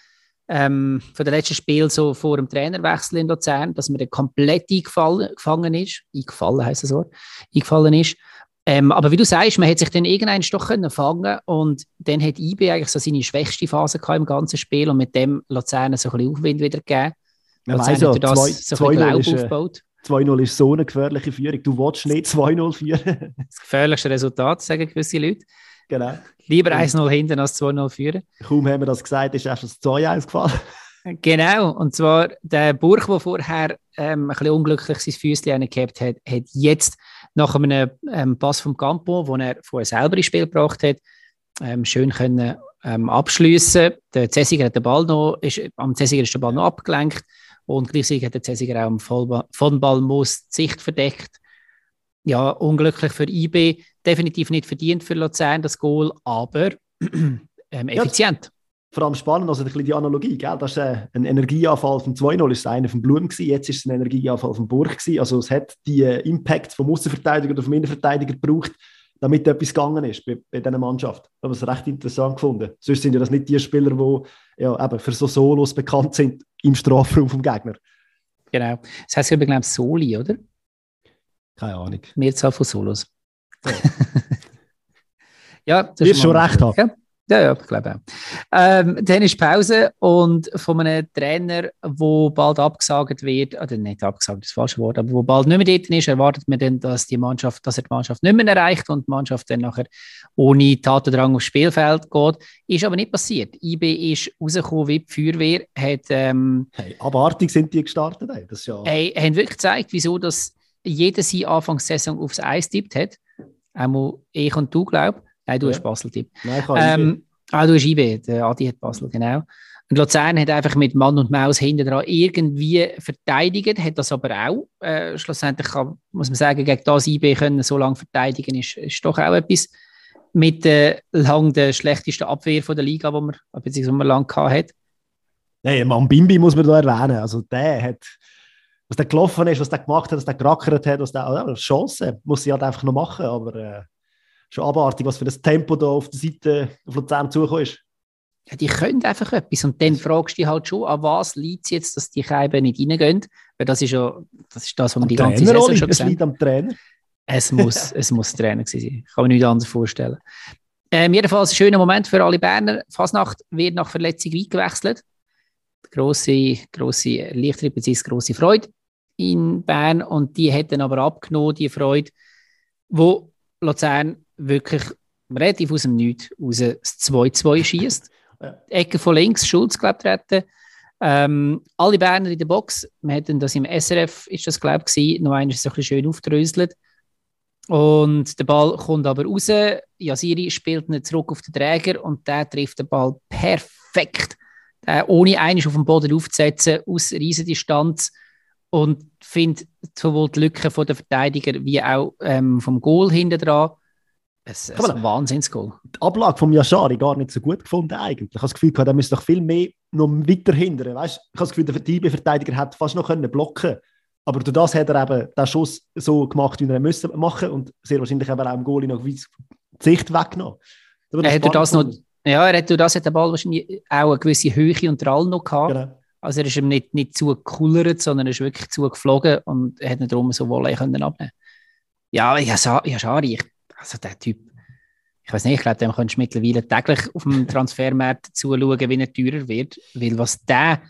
ähm, von den letzten Spiel so vor dem Trainerwechsel in Luzern, dass mir komplett eingefallen ist, eingefallen heisst das Wort, eingefallen ist. Ähm, aber wie du sagst, man hat sich dann irgendeinen doch können fangen und dann hat IB eigentlich so seine schwächste Phase im ganzen Spiel und mit dem Luzern so ein bisschen Aufwind wieder gegeben. Man Luzern ja, hat das zwei, so ein bisschen Glaub aufgebaut. 2-0 ist so eine gefährliche Führung. Du willst nicht 2-0 führen. das gefährlichste Resultat, sagen gewisse Leute. Genau. Lieber 1-0 hinten als 2-0 führen. Kaum haben wir das gesagt, ist erst das 2-1 gefallen. Genau, und zwar der Burg, der vorher ähm, ein bisschen unglücklich sein Füßchen gehabt hat, hat jetzt nach einem ähm, Pass vom Campo, den er vorher selber ins Spiel gebracht hat, ähm, schön können ähm, abschließen. Der Cäsiger hat den Ball noch, ist, am Cäsiger ist der Ball noch abgelenkt und gleichzeitig hat der Cäsiger auch am Vollballmoos die Sicht verdeckt. Ja, unglücklich für IB definitiv nicht verdient für Luzern, das Goal, aber ähm, effizient. Ja, vor allem spannend, also ein bisschen die Analogie, gell? das ist äh, ein Energieanfall von 2-0, ist einer vom Blum gewesen, jetzt ist es ein Energieanfall von Burg gewesen, also es hat die äh, Impact vom Außenverteidiger oder vom Innenverteidiger gebraucht, damit etwas gegangen ist bei, bei dieser Mannschaft. Ich habe es recht interessant gefunden. Sonst sind ja das nicht die Spieler, die ja, eben für so Solos bekannt sind im Strafraum vom Gegner. Genau. Das heißt übrigens Soli, oder? Keine Ahnung. Mehrzahl von Solos. ja, das ist schon recht haben. Ja. Ja, ja, ich glaube auch. Ähm, dann ist Pause und von einem Trainer, der bald abgesagt wird, oder nicht abgesagt, das falsche Wort, aber wo bald nicht mehr dort ist, erwartet man dann, dass, die Mannschaft, dass er die Mannschaft nicht mehr erreicht und die Mannschaft dann nachher ohne Tatendrang aufs Spielfeld geht. Ist aber nicht passiert. IB ist rausgekommen wie die Feuerwehr. Hat, ähm, hey, abartig sind die gestartet. Ey. Das ja... hey, haben wirklich gezeigt, wieso dass jeder seine Anfangssaison aufs Eis tippt hat. Einmal ich und du, glaube Nein, du ja. hast Basel-Tipp. Nein, ich ähm, Ah, du hast IB, der Adi hat Basel, genau. Und Luzern hat einfach mit Mann und Maus hinten dran irgendwie verteidigt, hat das aber auch. Äh, schlussendlich kann, muss man sagen, gegen das IB können so lange verteidigen, ist, ist doch auch etwas mit äh, lang der schlechtesten Abwehr von der Liga, die man, beziehungsweise man gehabt hat. Nein, Mann Bimbi muss man da erwähnen. Also der hat was der gelaufen ist, was der gemacht hat, was der gerackert hat, was der, also, Chance muss sie halt einfach noch machen, aber äh, schon abartig, was für das Tempo da auf der Seite auf Luzern zugekommen ist. Ja, die können einfach etwas und dann fragst du dich halt schon, an was liegt es jetzt, dass die Scheiben nicht reingehen, weil das ist ja das, ist das was man die ganze Trainer, Saison schon gesehen liegt am Trainer. Es muss, es muss Trainer gewesen sein, kann man nicht anders vorstellen. Ähm, jedenfalls ein schöner Moment für alle Berner. Fasnacht wird nach Verletzung eingewechselt. Grosse, grosse Erleichterung bzw. grosse Freude in Bern und die hätten aber abgenommen, die Freude, wo Luzern wirklich relativ aus dem Nichts raus das 2-2 schießt. Ja. Ecke von links, Schulz, glaube ich, retten. Ähm, alle Berner in der Box. Wir hätten das im SRF, ist das, glaube ich, noch einmal so ein bisschen schön aufdröselt. Und der Ball kommt aber raus. Yasiri spielt ihn zurück auf den Träger und der trifft den Ball perfekt, äh, ohne einiges auf dem Boden aufzusetzen, aus Riesendistanz. Und findet sowohl die Lücken von der Verteidiger wie auch ähm, vom Goal hinten dran. Es ist ein Wahnsinnsgoal. Die Ablage von Yashari gar nicht so gut gefunden eigentlich. Ich habe das Gefühl, er müsste doch viel mehr noch weiter hindern. Weißt? Ich habe das Gefühl, der Verteidiger hätte fast noch können blocken aber durch das hat er eben den Schuss so gemacht, wie er müssen machen und sehr wahrscheinlich eben auch im Goalie noch die Sicht weggenommen. Er hat, das noch, ja, er hat durch das hat der Ball wahrscheinlich auch eine gewisse Höhe und Drall noch gehabt. Genau. Also er ist ihm nicht, nicht zu gekullert, sondern er ist wirklich zu geflogen und er hat nicht darum so können abnehmen. Ja, ja, schade. Ich, also der Typ, ich weiß nicht, ich glaube, dem könntest du mittlerweile täglich auf dem Transfermarkt zuschauen, wie er teurer wird. Weil was der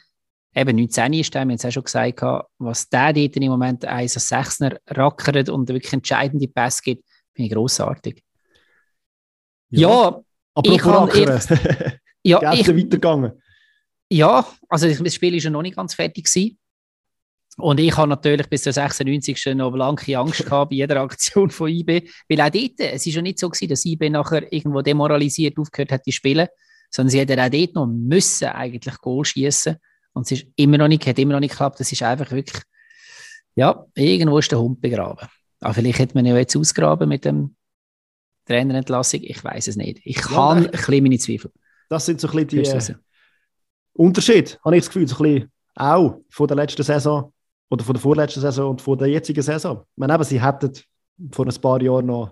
eben 19 ist, wir haben es auch schon gesagt, was der dort im Moment 1 als 6 rackert und wirklich entscheidende Pässe gibt, finde ich grossartig. Ja, ja aber ich kann ja, ich, weitergegangen. Ja, also das Spiel war ja noch nicht ganz fertig. Gewesen. Und ich habe natürlich bis zur 96. noch blanke Angst gehabt bei jeder Aktion von IB, weil auch dort, es ist ja nicht so gewesen, dass IB nachher irgendwo demoralisiert aufgehört hat zu spielen, sondern sie hätten auch dort noch müssen eigentlich Goal schießen und es ist immer noch nicht, hat immer noch nicht geklappt. Es ist einfach wirklich, ja, irgendwo ist der Hund begraben. Aber vielleicht hätte man ja jetzt ausgraben mit dem Trainerentlassung. Ich weiß es nicht. Ich habe ja, ein bisschen meine Zweifel. Das sind so ein bisschen die äh, Unterschiede, habe ich das Gefühl, so ein bisschen auch von der letzten Saison oder von der vorletzten Saison und von der jetzigen Saison. Ich meine, eben, sie hätten vor ein paar Jahren noch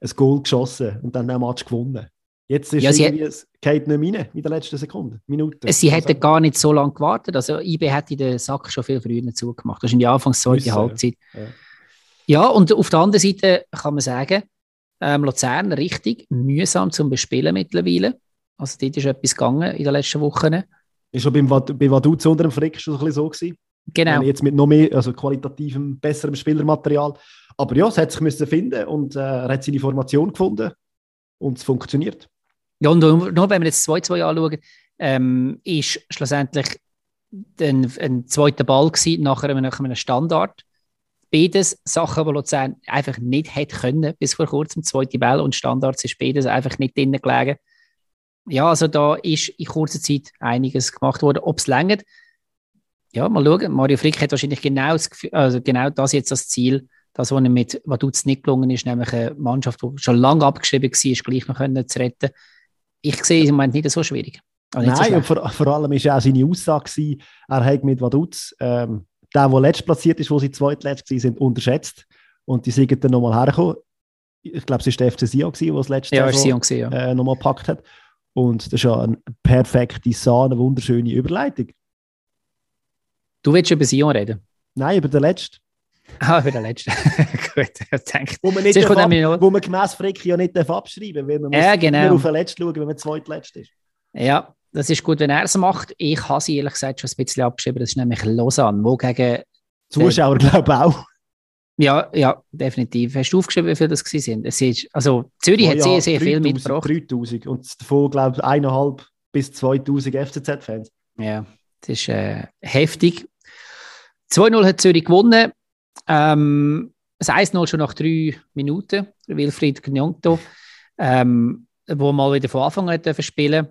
ein Goal geschossen und dann ein Match gewonnen. Jetzt ist ja, irgendwie, es geht nicht mehr rein in der letzten Sekunde, Minute. Sie hätten also. gar nicht so lange gewartet. Also IB hätte den Sack schon viel früher zugemacht. Das ist in der Anfangs zweite Halbzeit. Ja. ja. und auf der anderen Seite kann man sagen, ähm, Luzern richtig mühsam zum Bespielen mittlerweile. Also dort ist etwas gegangen in den letzten Wochen. Ist schon beim, bei Vaduz unter dem Frick schon ein bisschen so gewesen. Genau. Jetzt mit noch mehr, also qualitativem, besserem Spielermaterial. Aber ja, es hat sich müssen finden und äh, er hat seine Formation gefunden und es funktioniert. Ja, und nur, nur wenn wir jetzt 2-2 anschauen, ähm, ist schlussendlich ein, ein zweiter Ball gewesen, nach einem, nach einem Standard. Beides Sachen, die Luzern einfach nicht hätte können, bis vor kurzem. Zweite Ball und Standards ist beides einfach nicht drinnen gelegen. Ja, also da ist in kurzer Zeit einiges gemacht worden. Ob es längert, ja, mal schauen. Mario Frick hat wahrscheinlich genau das, Gefühl, also genau das jetzt als Ziel, das, was ihm mit Vaduz nicht gelungen ist, nämlich eine Mannschaft, die schon lange abgeschrieben war, gleich noch können zu retten. Ich sehe es im Moment nicht so schwierig. Nein, so und vor, vor, allem war auch seine Aussage, gewesen, er hat mit Vaduz ähm, der, der letzt platziert ist, wo sie zweitletzt sind, unterschätzt. Und die sind dann nochmal hergekommen. Ich glaube, es war der FC Sion, der das letzte Jahr so, ja. äh, nochmal gepackt hat. Und das ist ja eine perfekte, Sahne, wunderschöne Überleitung. Du willst über Sion reden? Nein, über den letzten. Ah, für den letzten. Gut, ich denke. Wo man, nicht darf, ab, wo man gemäss Frick ja nicht abschreiben darf, weil man ja, genau. nur auf den letzten schauen, wenn man zweitletzt ist. Ja, das ist gut, wenn er es macht. Ich habe sie ehrlich gesagt schon ein bisschen abgeschrieben. Das ist nämlich Lausanne, wo gegen... Zuschauer, glaube ich, auch. Ja, ja, definitiv. Hast du aufgeschrieben, wie viele das waren? Es ist, also Zürich oh, hat ja, sehr, sehr 3000, viel mitgebracht. 3000 und davon, glaube ich, eineinhalb bis 2000 FCZ-Fans. Ja, das ist äh, heftig. 2-0 hat Zürich gewonnen. Ähm, das 1-0 schon nach drei Minuten, Wilfried Gnonto, ähm, wo mal wieder von Anfang an spielen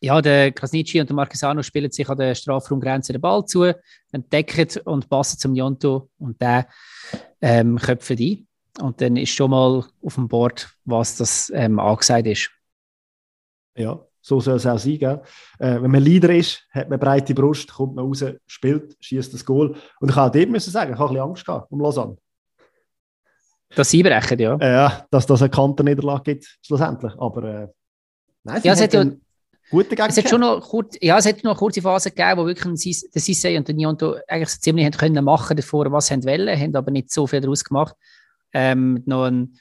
ja, der Krasnitschi und der Marquesano spielen sich an der Strafraumgrenze den Ball zu, entdecken und passen zum Jonto und der ähm, köpft ein. Und dann ist schon mal auf dem Board, was das ähm, angesagt ist. Ja, So soll es auch sein. Gell? Äh, wenn man Leader ist, hat man breite Brust, kommt man raus, spielt, schießt das Goal. Und ich kann auch dem müssen sagen, ich habe ein bisschen Angst gehabt um Lausanne. Dass sie brechen, ja. Äh, ja, dass das eine Kanterniederlage gibt, schlussendlich. Aber äh, nein, ja, es hat ja gute es hat schon noch kurz, ja, es hat noch eine kurze Phase gegeben, wo wirklich der Sissé und der Nionto eigentlich so ziemlich haben können machen davor, was sie wollen, haben aber nicht so viel daraus gemacht. Ähm, noch ein,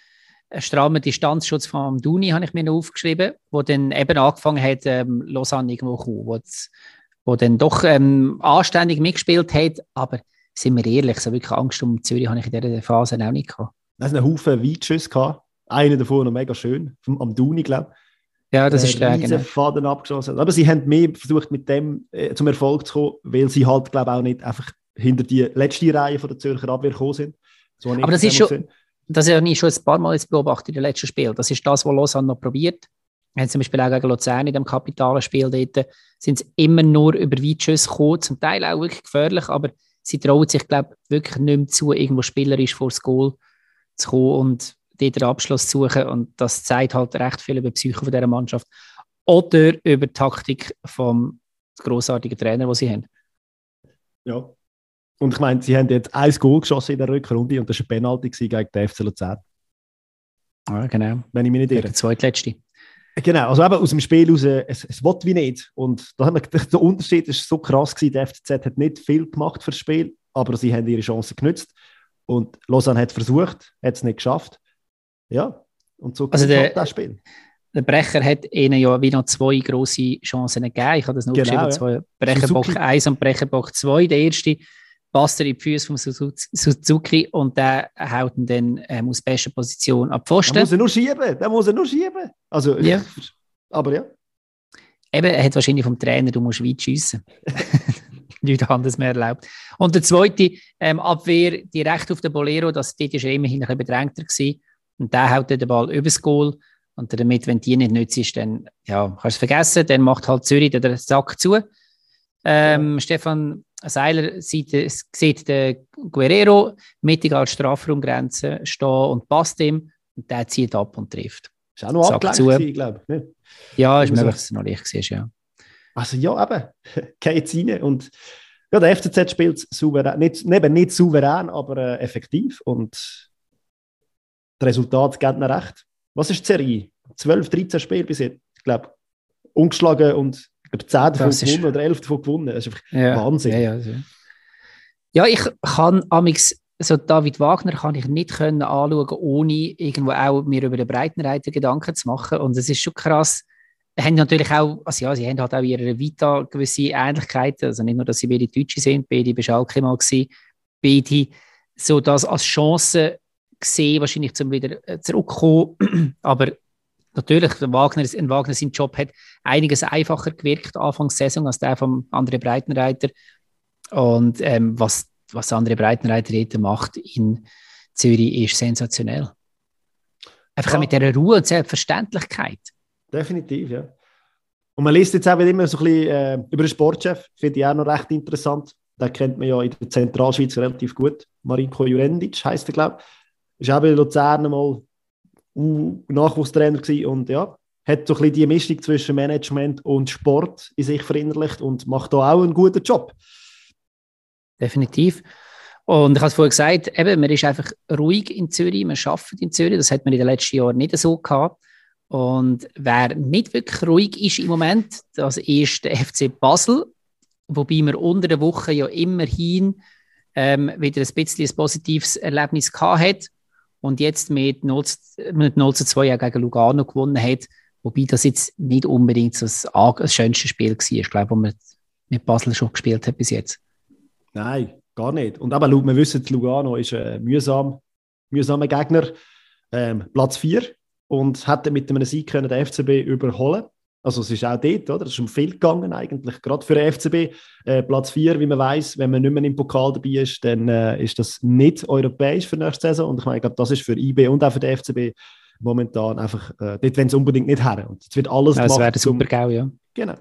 strammer Distanzschutz vom Duni habe ich mir noch aufgeschrieben, wo dann eben angefangen hat, ähm, Lausanne irgendwo zu kommen, wo, wo dann doch ähm, anständig mitgespielt hat, aber sind wir ehrlich, so wirklich Angst um Zürich habe ich in dieser Phase auch nicht gehabt. Es einen Haufen Weitschüsse gehabt. Einer davon noch mega schön, vom, am Duni, glaube ich. Ja, das ist der genau. Faden abgeschossen. Aber sie haben mehr versucht, mit dem äh, zum Erfolg zu kommen, weil sie halt, glaube ich, auch nicht einfach hinter die letzte Reihe von der Zürcher Abwehr gekommen sind. So Aber das ist schon, das habe ich schon ein paar Mal jetzt beobachtet in den letzten Spielen. Das ist das, was Lausanne noch probiert. Haben zum Beispiel auch gegen Luzern in dem Kapitalspiel dort, sind sie immer nur über Weitschüsse gekommen, zum Teil auch wirklich gefährlich, aber sie trauen sich, glaube ich, wirklich nicht mehr zu, irgendwo spielerisch vor das Goal zu kommen und dort den Abschluss zu suchen. Und das zeigt halt recht viel über die Psyche von dieser Mannschaft. Oder über die Taktik vom grossartigen Trainer, den sie haben. Ja. Und ich meine, sie haben jetzt ein Goal geschossen in der Rückrunde und das war ein Penalty gegen den FC Luzern. Ja, genau. Wenn ich mich nicht irre. Der zweitletzte. Genau, also eben aus dem Spiel raus, es, es will wie nicht. Und da haben wir, der Unterschied ist so krass gewesen, der FCZ hat nicht viel gemacht für das Spiel, aber sie haben ihre Chancen genützt. Und Lausanne hat versucht, hat es nicht geschafft. Ja, und so also der, das Spiel. Der Brecher hat ihnen ja wie noch zwei große Chancen gegeben. Ich habe das noch genau, geschrieben, ja. Brecherbock 1 und Brecherbock 2. Der erste passt er in die Füße von Suzuki und der haut ihn dann ähm, aus bester Position ab Pfosten. Der muss er nur schieben, der muss er nur schieben. Also, ja. aber ja. Eben, er hat wahrscheinlich vom Trainer, du musst weit schiessen. nichts anderes mehr erlaubt. Und der zweite ähm, Abwehr direkt auf den Bolero, das, dort war er immerhin ein bisschen bedrängter. Gewesen. Und der haut den Ball übers Goal. Und damit, wenn die nicht nützt, dann ja, kannst du es vergessen. Dann macht halt Zürich den Sack zu. Ähm, ja. Stefan Seiler sieht, sieht den Guerrero mittig als Strafraumgrenze stehen und passt ihm. Und der zieht ab und trifft. Ist auch noch abgelenkt, glaube ich. Ja, ist möglich, dass es noch leicht war, ja. Also ja, eben, geht rein. Und ja, der FCZ spielt souverän, nicht, eben nicht souverän, aber äh, effektiv. Und das Resultat geht mir recht. Was ist die Serie? 12, 13 Spiele bis jetzt, ich glaube, ungeschlagen und glaube, 10 davon das gewonnen oder 11 davon gewonnen. Das ist einfach ja, Wahnsinn. Ja, ja, also. ja, ich kann amix so David Wagner kann ich nicht können anschauen, ohne irgendwo auch mir über den Breitenreiter Gedanken zu machen. Und es ist schon krass, haben natürlich auch, also ja, sie haben halt auch ihre Vita gewisse Ähnlichkeiten, also nicht nur, dass sie beide Deutsche sind, beide bei Schalke mal gewesen, beide so das als Chance gesehen, wahrscheinlich zum wieder äh, zurückkommen, aber natürlich, Wagner, ein Wagner sein Job hat einiges einfacher gewirkt Anfangs Saison als der vom André Breitenreiter und ähm, was, was André Breitenreiter heute macht in Zürich ist sensationell. Einfach ja. mit der Ruhe und Selbstverständlichkeit definitiv, ja. Und man liest jetzt auch immer so ein bisschen äh, über den Sportchef, finde ich auch noch recht interessant. Den kennt man ja in der Zentralschweiz relativ gut. Marinko Jurendic heisst er, glaube ich. Ist auch bei Luzern mal Nachwuchstrainer gewesen und ja, hat so ein bisschen die Mischung zwischen Management und Sport in sich verinnerlicht und macht da auch einen guten Job. Definitiv. Und ich habe es vorhin gesagt, eben, man ist einfach ruhig in Zürich, man arbeitet in Zürich, das hat man in den letzten Jahren nicht so gehabt. Und wer nicht wirklich ruhig ist im Moment, das ist der FC Basel, wobei wir unter der Woche ja immerhin ähm, wieder ein bisschen ein positives Erlebnis gehabt hat und jetzt mit 0, mit 0 zu 2 gegen Lugano gewonnen hat, wobei das jetzt nicht unbedingt das, das schönste Spiel war, ich glaube, das man mit Basel schon gespielt hat bis jetzt. Nein, gar nicht. Und aber wir wissen, Lugano ist ein mühsam, mühsamer Gegner. Ähm, Platz 4 und hätte mit einem Sieg können den FCB überholen also es ist auch dort, oder? Es ist um viel gegangen eigentlich, gerade für den FCB. Äh, Platz 4, wie man weiß, wenn man nicht mehr im Pokal dabei ist, dann äh, ist das nicht europäisch für nächste Saison. Und ich meine, ich glaube, das ist für IB und auch für den FCB momentan einfach, äh, dort wenn sie unbedingt nicht her. Und es wird alles ja, gemacht. Das wäre super geil, ja. Genau.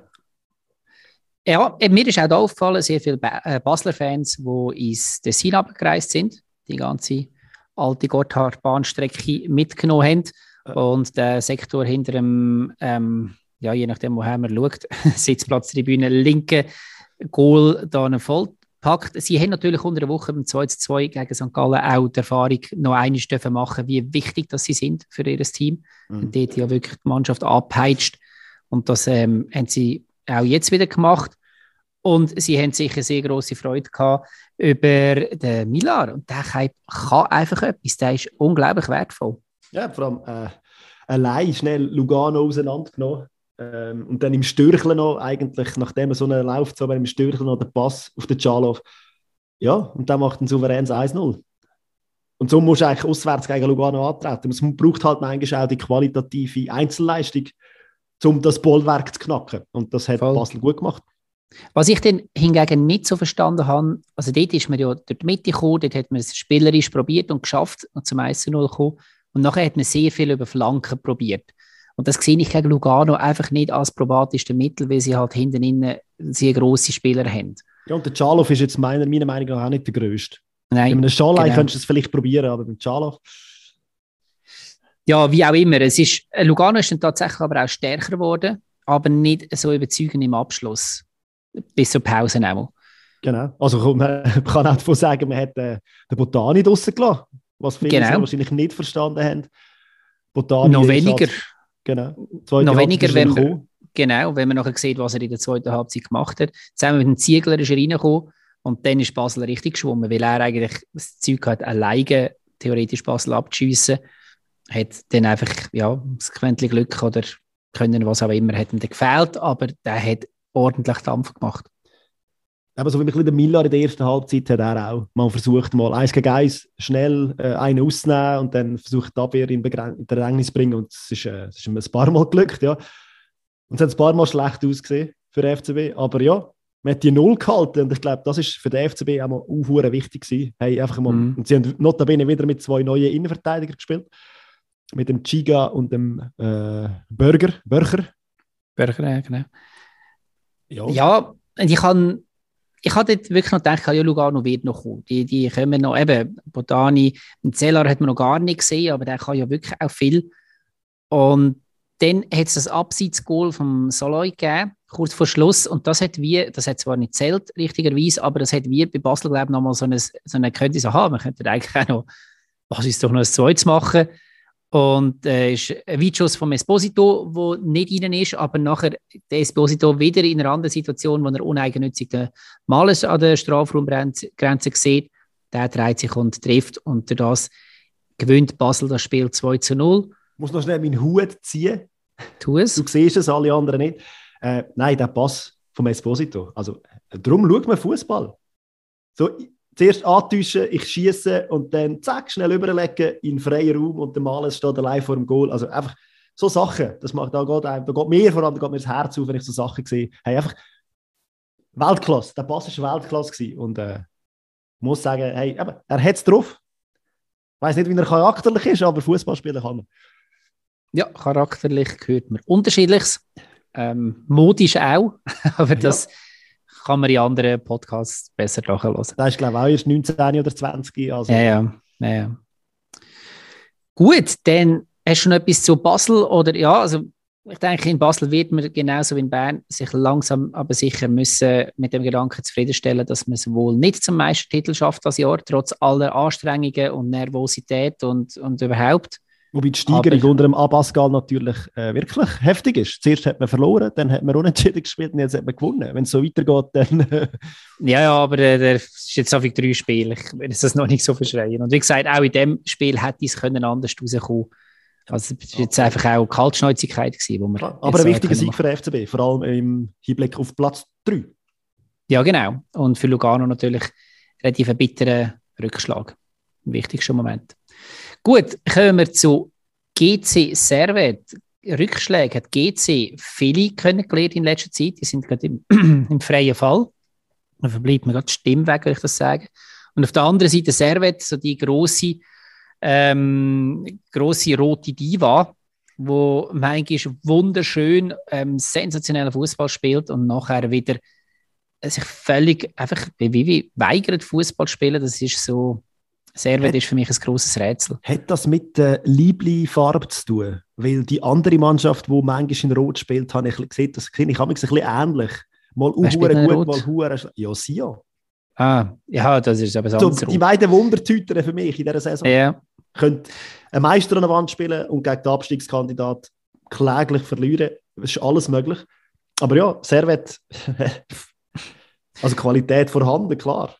Ja, mir ist auch aufgefallen, sehr viele äh, Basler Fans, die ins Tessin abgereist sind, die ganze alte Gotthardbahnstrecke mitgenommen haben und der Sektor hinter dem ähm, ja, je nachdem, woher man schaut, Sitzplatztribüne, linke Goal da voll packt. Sie haben natürlich unter der Woche beim 2 2 gegen St. Gallen auch die Erfahrung noch einmal dürfen machen, wie wichtig dass sie sind für ihr Team. Mhm. Und dort ja wirklich die Mannschaft abpeitscht. Und das ähm, haben sie auch jetzt wieder gemacht. Und sie haben sicher sehr große Freude gehabt über den Milar. Und der kann, kann einfach etwas. Der ist unglaublich wertvoll. Ja, vor allem äh, allein schnell Lugano auseinandergenommen. Ähm, und dann im Stürcheln noch, eigentlich, nachdem er so einen Lauf so im Stürcheln noch den Pass auf den Chalov. Ja, und dann macht ein souveränes 1-0. Und so musst du eigentlich auswärts gegen Lugano antreten. Es braucht halt manchmal auch die qualitative Einzelleistung, um das Bollwerk zu knacken. Und das hat Voll. Basel gut gemacht. Was ich dann hingegen nicht so verstanden habe, also dort ist man ja durch die Mitte gekommen, dort hat man es spielerisch probiert und geschafft und zum 1-0 gekommen. Und nachher hat man sehr viel über Flanken probiert. Und das sehe ich gegen Lugano einfach nicht als probateste Mittel, weil sie halt hinten innen sehr grosse Spieler haben. Ja, und der Chalov ist jetzt meiner, meiner Meinung nach auch nicht der Größte. Nein. Mit einem Schalai genau. könntest du es vielleicht probieren, aber mit Chalov. Ja, wie auch immer. Es ist, äh, Lugano ist dann tatsächlich aber auch stärker geworden, aber nicht so überzeugend im Abschluss. Bis zur Pause auch. Genau. Also man kann auch davon sagen, man hat äh, den Botani draussen gelassen, was viele genau. wahrscheinlich nicht verstanden haben. Botani Noch weniger. Als, genau. Zweite noch weniger, wenn man, genau, wenn man nachher sieht, was er in der zweiten Halbzeit gemacht hat. Zusammen mit dem Ziegler ist er reingekommen und dann ist Basel richtig geschwommen, weil er eigentlich das Zeug hat, alleine theoretisch Basel abzuschiessen. Hat dann einfach ja, das Quäntchen Glück oder können, was auch immer, hat ihm gefehlt, aber der hat ordentlich Dampf gemacht. Aber so wie ein der Miller in der ersten Halbzeit hat er auch mal versucht, mal eins gegen eins schnell äh, einen auszunehmen und dann versucht die Abwehr in Bedrängnis zu bringen. Und es ist, äh, es ist ihm ein paar Mal glückt, ja. Und es hat ein paar Mal schlecht ausgesehen für den FCB. Aber ja, man hat die Null gehalten und ich glaube, das ist für den FCB auch mal auch wichtig gewesen. Hey, einfach mal, mhm. Und sie haben notabene wieder mit zwei neuen Innenverteidigern gespielt. Mit dem Chiga und dem äh, Burger. Burger. Burger, ja, genau. Ja, ja und ich kann ich hatte wirklich noch gedacht, ja, Lugano wird noch kommen. Die, die kommen noch, eben, Botani, den Zellar hat man noch gar nicht gesehen, aber der kann ja wirklich auch viel. Und dann hat es das Abseitsgoal vom Soloy gegeben, kurz vor Schluss. Und das hat wir, das hat zwar nicht zählt, richtigerweise, aber das hat wir bei Basel, glaube ich, nochmal so eine, so eine könnte so haben. Man könnte eigentlich auch noch, was ist doch noch ein zweites machen. Und äh, ist ein Weitschuss vom Esposito, der nicht rein ist, aber nachher der Esposito wieder in einer anderen Situation, wo er uneigennützig den Malers an der Strafraumgrenze sieht. Der dreht sich und trifft und durch das gewinnt Basel das Spiel 2 zu 0. Ich muss noch schnell meinen Hut ziehen. Tu es. Du siehst es, alle anderen nicht. Äh, nein, der Pass vom Esposito. Also, darum schaut man Fußball. So, zuerst antäuschen, ich schieße und dann zack, schnell überlegen in freien Raum und der Maler steht allein vor dem Goal. Also einfach so Sachen, das macht, da, geht, da geht mir vor allem da geht mir das Herz auf, wenn ich so Sachen sehe. Hey, einfach Weltklasse, der Pass war Weltklasse gewesen. und äh, muss sagen, hey, er hat es drauf. Ich weiß nicht, wie er charakterlich ist, aber Fußball spielen kann er. Ja, charakterlich gehört man unterschiedliches. Ähm, modisch auch, aber das ja kann man in anderen Podcasts besser nachhören. Das ist, glaube ich, auch erst 19 oder 20. Also. Ja, ja, ja, ja. Gut, dann hast du noch etwas zu Basel? Oder ja, also ich denke, in Basel wird man genauso wie in Bern sich langsam aber sicher müssen mit dem Gedanken zufriedenstellen, dass man es wohl nicht zum Meistertitel schafft das Jahr, trotz aller Anstrengungen und Nervosität und, und überhaupt. Wobei die Steigerung aber, unter dem Abascal natürlich äh, wirklich heftig ist. Zuerst hat man verloren, dann hat man unentschieden gespielt und jetzt hat man gewonnen. Wenn es so weitergeht, dann. ja, ja, aber äh, der ist jetzt auf drei Spiele. Ich will das noch nicht so verschreien. Und wie gesagt, auch in dem Spiel hätte es können anders rauskommen also es war jetzt einfach auch Kaltschnäuzigkeit gewesen, wo man Aber ein wichtiger Sieg für den FCB, vor allem im Hinblick auf Platz 3. Ja, genau. Und für Lugano natürlich relativ ein bitterer Rückschlag. Im wichtigsten Moment. Gut, kommen wir zu GC Servet. Rückschläge hat GC viele kennengelernt in letzter Zeit. Die sind gerade im, im freien Fall. Da verbleibt mir gerade die Stimme weg, wenn ich das sage. Und auf der anderen Seite Servet, so die große, ähm, große rote Diva, wo manchmal wunderschön ähm, sensationellen Fußball spielt und nachher wieder sich völlig einfach wie, wie weigert Fußball spielen. Das ist so Servet ist für mich ein grosses Rätsel. Hat das mit der Liebli-Farbe zu tun? Weil die andere Mannschaft, die manchmal in Rot spielt, habe ich gesehen, das finde ich ein bisschen ähnlich. Mal Uhure gut, mal Hure Ja, Sia. Ah, ja, das ist aber so. Die beiden Wundertüter für mich in dieser Saison. Ja. Könnt einen Meister an der Wand spielen und gegen den Abstiegskandidat kläglich verlieren. Das ist alles möglich. Aber ja, Servet, also Qualität vorhanden, klar.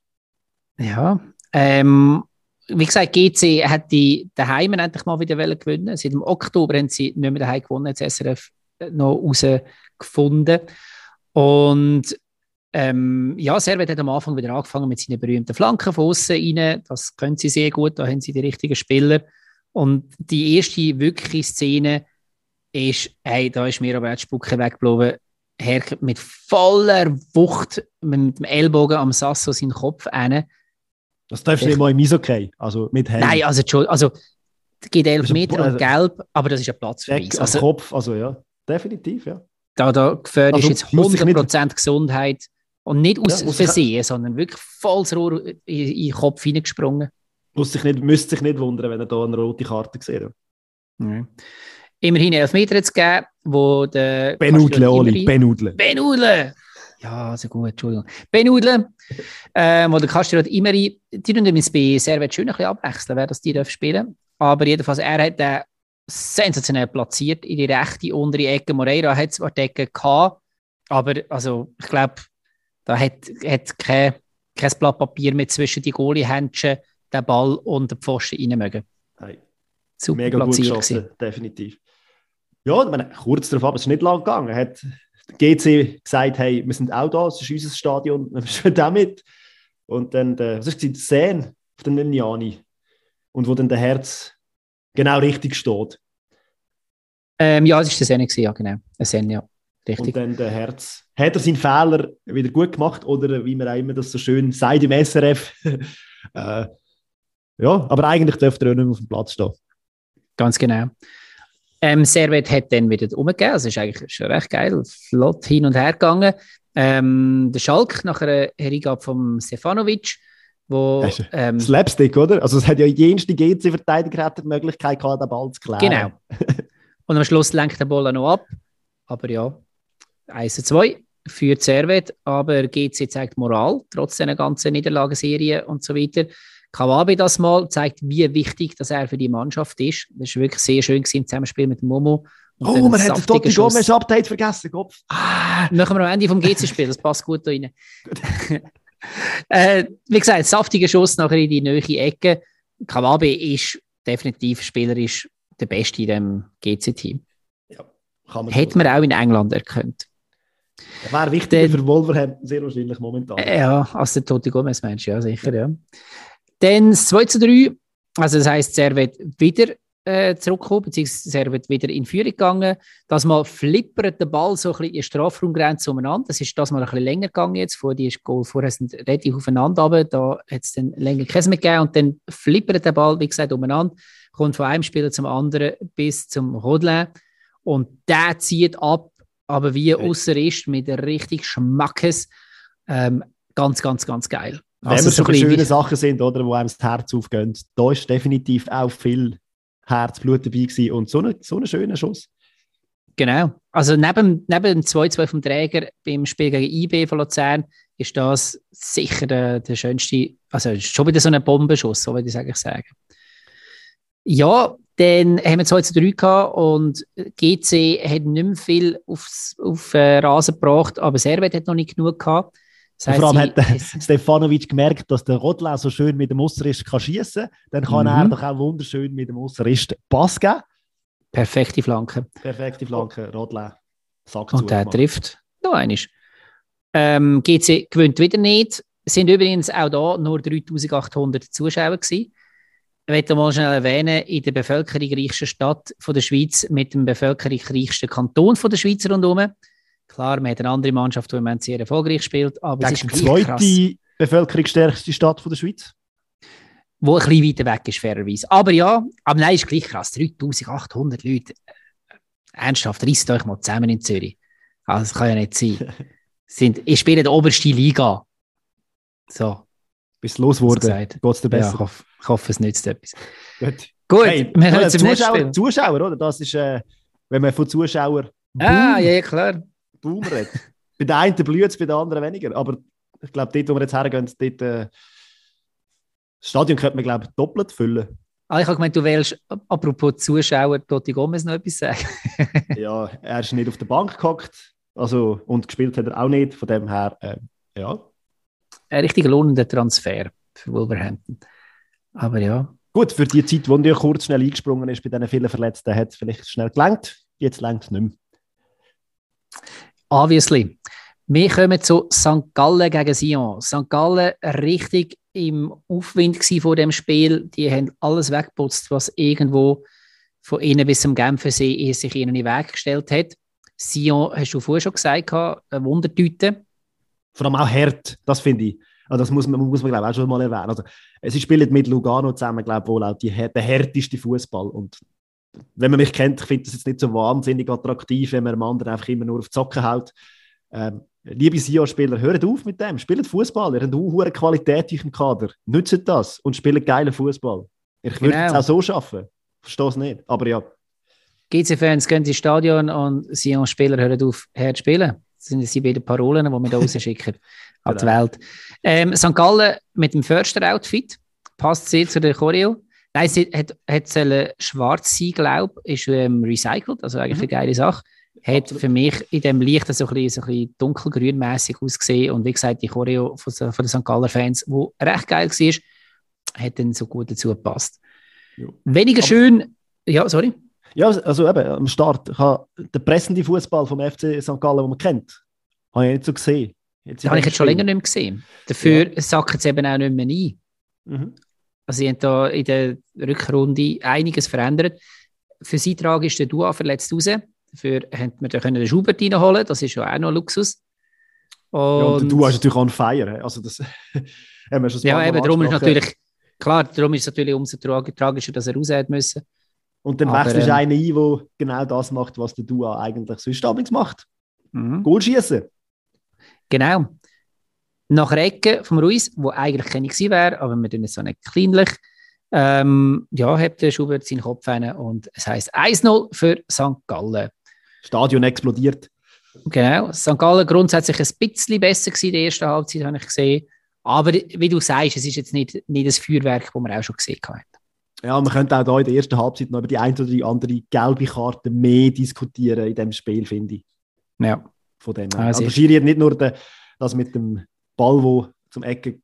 Ja, ähm, wie gesagt, GC hat die daheim endlich mal wieder gewinnen. Seit dem Oktober haben sie nicht mehr daheim gewonnen, das SRF noch herausgefunden. Und ähm, ja, Servet hat am Anfang wieder angefangen mit seinen berühmten Flanken von außen rein. Das können sie sehr gut, da haben sie die richtigen Spieler. Und die erste wirkliche Szene ist, hey, da ist mir aber die Spucke weggeblasen. Herr mit voller Wucht mit dem Ellbogen am Sasso seinen Kopf rein. Das darfst du nicht mal im Eishockey, also mit Hand. Nein, also, also es geht 11 Meter und gelb, aber das ist ein Platzverweis. Also, Kopf, also ja, definitiv, ja. Da, da gefährdet also, jetzt 100% nicht, Gesundheit und nicht aus ja, Versehen, sondern wirklich volles Rohr in, in den Kopf hineingesprungen. Muss sich nicht, müsste sich nicht wundern, wenn er da eine rote Karte sieht. Ja. Immerhin 11 Meter jetzt gegeben, wo der... Benudle, Oli, Benudle. Benudle! Ja, also gut, Entschuldigung. Benudle, äh, wo der Kastriot Imeri, die tun übrigens bei Servet schön ein bisschen abwechseln, wer das die spielen Aber jedenfalls, er hat den sensationell platziert in die rechte untere Ecke. Moreira hat zwar die Ecke gehabt, aber also, ich glaube, da hat, hat kein, kein Blatt Papier mehr zwischen die Goalie-Händchen, den Ball und den Pfosten rein mögen. Hey. Super Mega gut geschossen, gewesen. definitiv. Ja, ich meine, kurz darauf, aber es ist nicht lang gegangen. Hat GC gesagt, hey, wir sind auch da, es ist unser Stadion, wir sind auch mit. Und dann, der, was ist die Szene auf den Niani? Und wo dann der Herz genau richtig steht. Ähm, ja, es war der Szene, ja, genau. Eine Szene, ja. Richtig. Und dann der Herz. Hat er seinen Fehler wieder gut gemacht oder wie man auch immer das so schön sagt im SRF? äh, ja, aber eigentlich dürfte er auch nicht mehr auf dem Platz stehen. Ganz genau. Ähm, Servet hat dann wieder umgegeben. Das ist eigentlich schon recht geil. Flott hin und her gegangen. Ähm, der Schalk nach einer Hergabe von Stefanovic. Wo, ähm, Slapstick, oder? Also es hat ja jenste GC-Verteidiger die Möglichkeit gehabt, den Ball zu klären. Genau. Und am Schluss lenkt der Ball noch ab. Aber ja, 1 zu 2 für Servet. Aber GC zeigt Moral, trotz seiner ganzen Niederlagenserie und so weiter. Kawabe das mal zeigt, wie wichtig dass er für die Mannschaft ist. Das war wirklich sehr schön im Zusammenspiel mit Momo. Und oh, man hat den Totti Gomez Update vergessen, Kopf. Ah, machen wir am Ende vom GC-Spiel, das passt gut da rein. äh, wie gesagt, saftiger Schuss nachher in die neue Ecke. Kawabe ist definitiv spielerisch der Beste in dem GC-Team. Ja, Hätte man auch in England erkannt. Wäre wichtig für Wolverhampton sehr wahrscheinlich momentan. Ja, als der Totti Gomez Mensch, ja, sicher, ja. Dann das 2 zu 3, also das heisst, Servet wieder äh, zurückgekommen, beziehungsweise Servet wieder in Führung gegangen. Das Mal flippert der Ball so ein bisschen in die Strafraumgrenze umeinander. Das ist das Mal ein bisschen länger gegangen jetzt. Vor die ist Goal vorher sind relativ aufeinander, aber da hat es dann länger Käse mitgegeben und dann flippert der Ball, wie gesagt, umeinander, kommt von einem Spieler zum anderen bis zum Rodelin und der zieht ab, aber wie außer ist mit richtig Schmackes. Ähm, ganz, ganz, ganz geil. Wenn also so schöne Sachen sind, oder, wo einem das Herz aufgehen, da ist definitiv auch viel Herzblut dabei gewesen und so ein so eine schöner Schuss. Genau. Also neben, neben dem 2-2 vom Träger beim Spiel gegen IB von Luzern ist das sicher der, der schönste, also schon wieder so ein Bombenschuss, so würde ich eigentlich sagen. Ja, dann haben wir 2 zu 3 gehabt und GC hat nicht mehr viel aufs, auf äh, Rasen gebracht, aber Servet hat noch nicht genug gehabt. Das heisst, vor allem hat Stefanovic gemerkt, dass der Rodlau so schön mit dem Ausserist kann schießen kann. Dann kann mhm. er doch auch wunderschön mit dem Ausserist Pass geben. Perfekte Flanke. Perfekte Flanke, Rodlau. Sack Und der trifft noch einmal. Ähm, GC gewinnt wieder nicht. Es sind übrigens auch da nur 3800 Zuschauer gewesen. Ich möchte mal schnell erwähnen, in der bevölkerungsreichsten Stadt von der Schweiz mit dem bevölkerungsreichsten Kanton von der Schweiz rundherum Klar, man hat eine andere Mannschaft, die im Moment sehr erfolgreich spielt, aber es ist die zweite krass. bevölkerungsstärkste Stadt von der Schweiz. Wo ein bisschen weiter weg ist, fairerweise. Aber ja, aber nein, ist gleich krass. 3800 Leute. Ernsthaft, reißt euch mal zusammen in Zürich. Also, das kann ja nicht sein. Sind, ich spiele die oberste Liga. So. Bis los wurde, geht es dir besser. Ja, ich, hoffe, ich hoffe, es nützt etwas. Gut, Gut hey, wir kommen zum Zuschauer, Zuschauer, oder? Das ist, äh, wenn man von Zuschauern ah, ja, ja, klar. Boom redet. bei den einen blüht es, bei den anderen weniger. Aber ich glaube, dort, wo wir jetzt hergehen, dort, äh, das Stadion könnte man, glaube ich, doppelt füllen. Ah, ich habe gemeint, du willst, apropos Zuschauer, Totti Gomez noch etwas sagen. ja, er ist nicht auf der Bank gehockt also, und gespielt hat er auch nicht. Von dem her, äh, ja. Ein richtig lohnender Transfer für Wolverhampton. Aber ja. Gut, für die Zeit, wo er kurz schnell eingesprungen ist bei diesen vielen Verletzten, hat es vielleicht schnell gelangt. Jetzt längt es nicht mehr. Obviously. Wir kommen zu St. Gallen gegen Sion. St. Gallen richtig im Aufwind vor dem Spiel. Die haben alles weggeputzt, was irgendwo von innen bis zum Genfersee sich ihnen in den Weg gestellt hat. Sion, hast du vorher schon gesagt, eine Wundertüte. Vor allem auch hart, das finde ich. Also das muss man, muss man glaube auch schon mal erwähnen. Also, sie spielen mit Lugano zusammen, glaube ich, wohl auch die, der härteste Fußball. Und wenn man mich kennt, ich finde das jetzt nicht so wahnsinnig attraktiv, wenn man einem anderen einfach immer nur auf die Zocken haut. Ähm, liebe Sion-Spieler, hört auf mit dem. Spielt Fußball. Ihr habt eine hohe Qualität im Kader. Nützt das und spielt geilen Fußball. Ich würde genau. es auch so schaffen. Verstehe es nicht. Aber ja. GC-Fans gehen ins Stadion und Sion-Spieler hören auf, her zu spielen. Das sind die beiden Parolen, die wir da rausschicken an die. Welt. Ähm, St. Gallen mit dem Förster-Outfit passt sehr zu der Choreo. Nein, sie hat, hat schwarz sein, glaube ich, ist ähm, recycelt, also eigentlich mhm. eine geile Sache. Hat Absolut. für mich in dem Licht so ein bisschen, so bisschen dunkelgrünmäßig ausgesehen und wie gesagt, die Choreo von, von den St. Galler Fans, wo recht geil war, hat dann so gut dazu gepasst. Ja. Weniger Aber, schön, ja, sorry. Ja, also eben, am Start, ich habe den pressenden Fußball vom FC St. Gallen, den man kennt, habe ich nicht so gesehen. Jetzt habe ich jetzt schon länger nicht mehr gesehen. Dafür ja. sacken sie eben auch nicht mehr ein. Mhm. Also sie haben da in der Rückrunde einiges verändert. Für sie tragisch der Dua verletzt raus. Dafür haben wir können den Schubert reinholen. Das ist ja auch noch Luxus. Und, ja, und der Dua ist natürlich on fire. Also das haben wir schon Ja, eben, darum ist natürlich, klar, darum ist es natürlich umso tragischer, dass er raus hat müssen. Und dann wechselst du einen ein, der genau das macht, was der Dua eigentlich sonst abends macht. Mhm. Goal schießen. Genau. Nach der Ecke vom Ruiz, wo eigentlich keine gewesen wäre, aber wir tun es so nicht kleinlich. Ähm, ja, hat der Schubert seinen Kopf rein und es heisst 1-0 für St. Gallen. Stadion explodiert. Genau. St. Gallen grundsätzlich ein bisschen besser gewesen in der ersten Halbzeit, habe ich gesehen. Aber wie du sagst, es ist jetzt nicht, nicht das Feuerwerk, das man auch schon gesehen hat. Ja, man könnte auch da in der ersten Halbzeit noch über die eine oder die andere gelbe Karte mehr diskutieren in dem Spiel, finde ich. Ja. Von dem her. Also, Schiri hat nicht nur den, das mit dem Ball, wo zum Ecke,